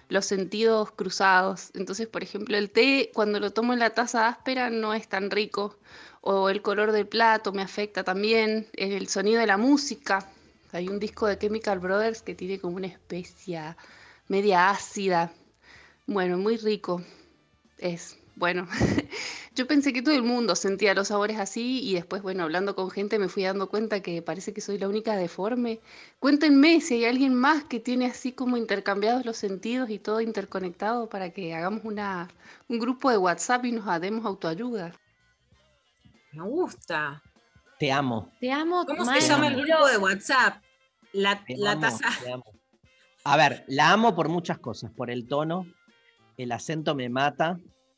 los sentidos cruzados. Entonces, por ejemplo, el té, cuando lo tomo en la taza áspera, no es tan rico. O el color del plato me afecta también. El sonido de la música. Hay un disco de Chemical Brothers que tiene como una especia media ácida. Bueno, muy rico. Es, bueno, yo pensé que todo el mundo sentía los sabores así y después, bueno, hablando con gente me fui dando cuenta que parece que soy la única deforme. Cuéntenme si hay alguien más que tiene así como intercambiados los sentidos y todo interconectado para que hagamos una, un grupo de WhatsApp y nos demos autoayuda. Me gusta. Te amo. Te amo. ¿Cómo se llama el grupo de WhatsApp? La, Te la amo, taza. te amo. A ver, la amo por muchas cosas, por el tono, el acento me mata,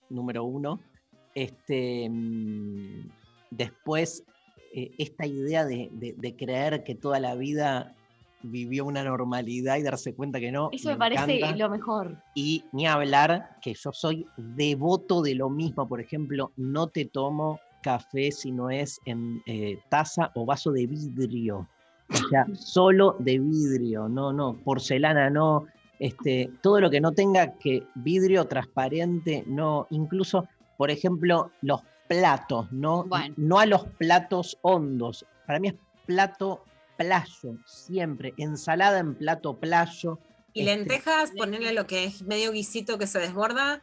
número uno. Este, mm, después, eh, esta idea de, de- de creer que toda la vida vivió una normalidad y darse cuenta que no. Eso me parece encanta. lo mejor. Y ni hablar que yo soy devoto de lo mismo. Por ejemplo, no te tomo café si no es en eh, taza o vaso de vidrio. O sea, solo de vidrio, no, no, porcelana no. Este, todo lo que no tenga que vidrio transparente, no. Incluso, por ejemplo, los platos, no, Bueno. no a los platos hondos. Para mí es plato playo, siempre. Ensalada en plato playo. Y este, lentejas, ponerle lo que es medio guisito que se desborda.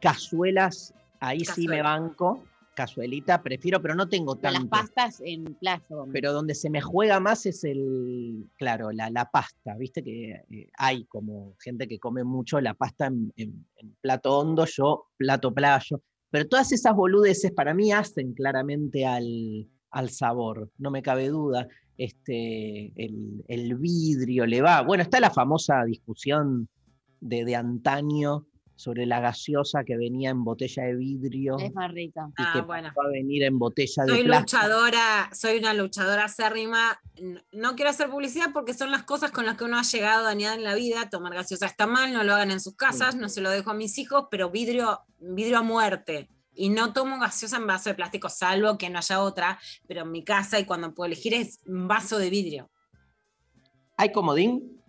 cazuelas, ahí sí me banco. cazuelita prefiero, pero no tengo Pero las tanto. pastas en plazo. Pero donde se me juega más es el, claro, la, la pasta, viste que eh, hay como gente que come mucho la pasta en, en- en plato hondo, yo plato playo, pero todas esas boludeces para mí hacen claramente al, al sabor, no me cabe duda. Este, el, el vidrio le va. Bueno, está la famosa discusión de, de antaño sobre la gaseosa que venía en botella de vidrio Es más rica. y Ah, que bueno. va a venir en botella de Soy plástico. luchadora, soy una luchadora acérrima. No quiero hacer publicidad porque son las cosas con las que uno ha llegado a dañar en la vida. Tomar gaseosa está mal, no lo hagan en sus casas, no se lo dejo a mis hijos, pero vidrio, vidrio a muerte. Y no tomo gaseosa en vaso de plástico, salvo que no haya otra, pero en mi casa y cuando puedo elegir es un vaso de vidrio. ¿Hay comodín?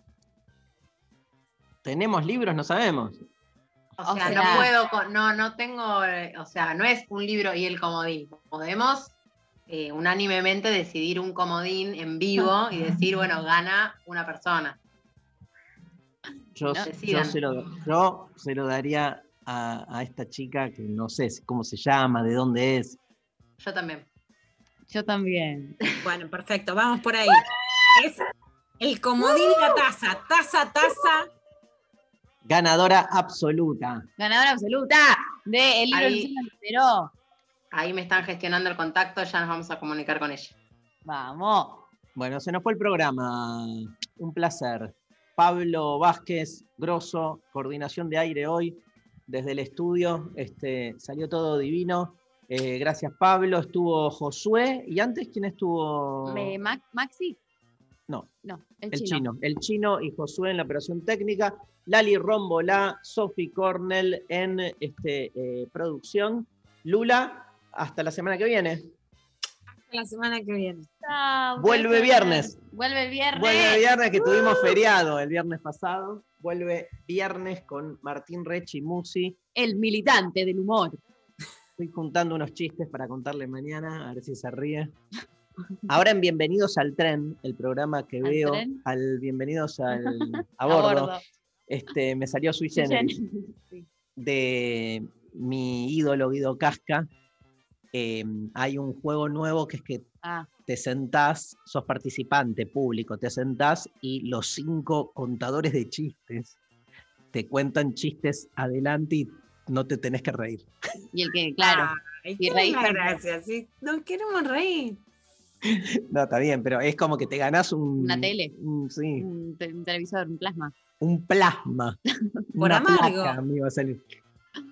¿Tenemos libros? No sabemos. O sea, sea- no puedo, no, no tengo, o sea, no es un libro y el comodín. Podemos eh, unánimemente decidir un comodín en vivo y decir, bueno, gana una persona. Yo, No. yo se, lo, yo se lo daría a, a esta chica que no sé cómo se llama, de dónde es. Yo también. Yo también. Bueno, perfecto, vamos por ahí. Es el comodín la taza, taza, taza. Ganadora absoluta. Ganadora absoluta de el libro Ahí-. Ahí me están gestionando el contacto, ya nos vamos a comunicar con ella. Vamos. Bueno, se nos fue el programa. Un placer. Pablo Vázquez, Grosso, coordinación de aire hoy desde el estudio. Este, salió todo divino. Eh, gracias, Pablo. Estuvo Josué. ¿Y antes quién estuvo? Me- Ma- Maxi. No, No, el, el chino. chino. El chino y Josué en la operación técnica. Lali Rombolá, Sophie Cornell en este, eh, producción. Lula, hasta la semana que viene. La semana que viene. Chao, Vuelve viernes. Vuelve viernes. Vuelve viernes, que tuvimos feriado el viernes pasado. Vuelve viernes con Martín Rechi Musi. El militante del humor. Estoy juntando unos chistes para contarle mañana, a ver si se ríe. Ahora en Bienvenidos al Tren, el programa que ¿Al veo, tren? al Bienvenidos al, a A bordo, bordo. Este, me salió Sui Generis Sí. de mi ídolo Guido Casca. Eh, hay un juego nuevo que es que Ah, te sentás, sos participante público, te sentás y los cinco contadores de chistes te cuentan chistes adelante y no te tenés que reír. y el que, claro. Y qué reír la con- gracia, sí. No queremos reír. No, está bien, pero es como que te ganás un... Una tele. un- sí, Un, te- un televisor, un plasma. un plasma. Por Una amargo. placa me iba a salir.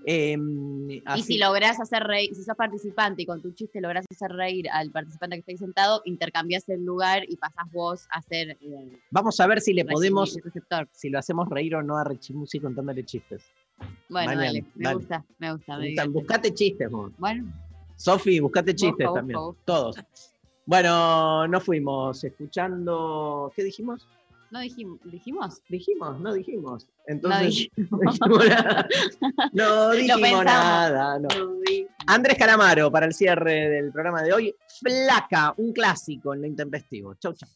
Em, Y si lográs hacer reír, si sos participante y con tu chiste lográs hacer reír al participante que está ahí sentado, intercambiás el lugar y pasás vos a hacer eh, Vamos a ver si le podemos, si lo hacemos reír o no a Rechimusi contándole chistes. Bueno, Mañana, dale, me dale. gusta, me gusta. me Busca-. Buscate chistes, vos. Bueno, Sofi, buscate chistes también. busco. Todos. Bueno, nos fuimos escuchando. ¿Qué dijimos? no dijimos, dijimos. Dijimos, no dijimos. Entonces, no dijimos nada. No dijimos nada. no. Andrés Calamaro para el cierre del programa de hoy. Flaca, un clásico en lo intempestivo. Chau, chau.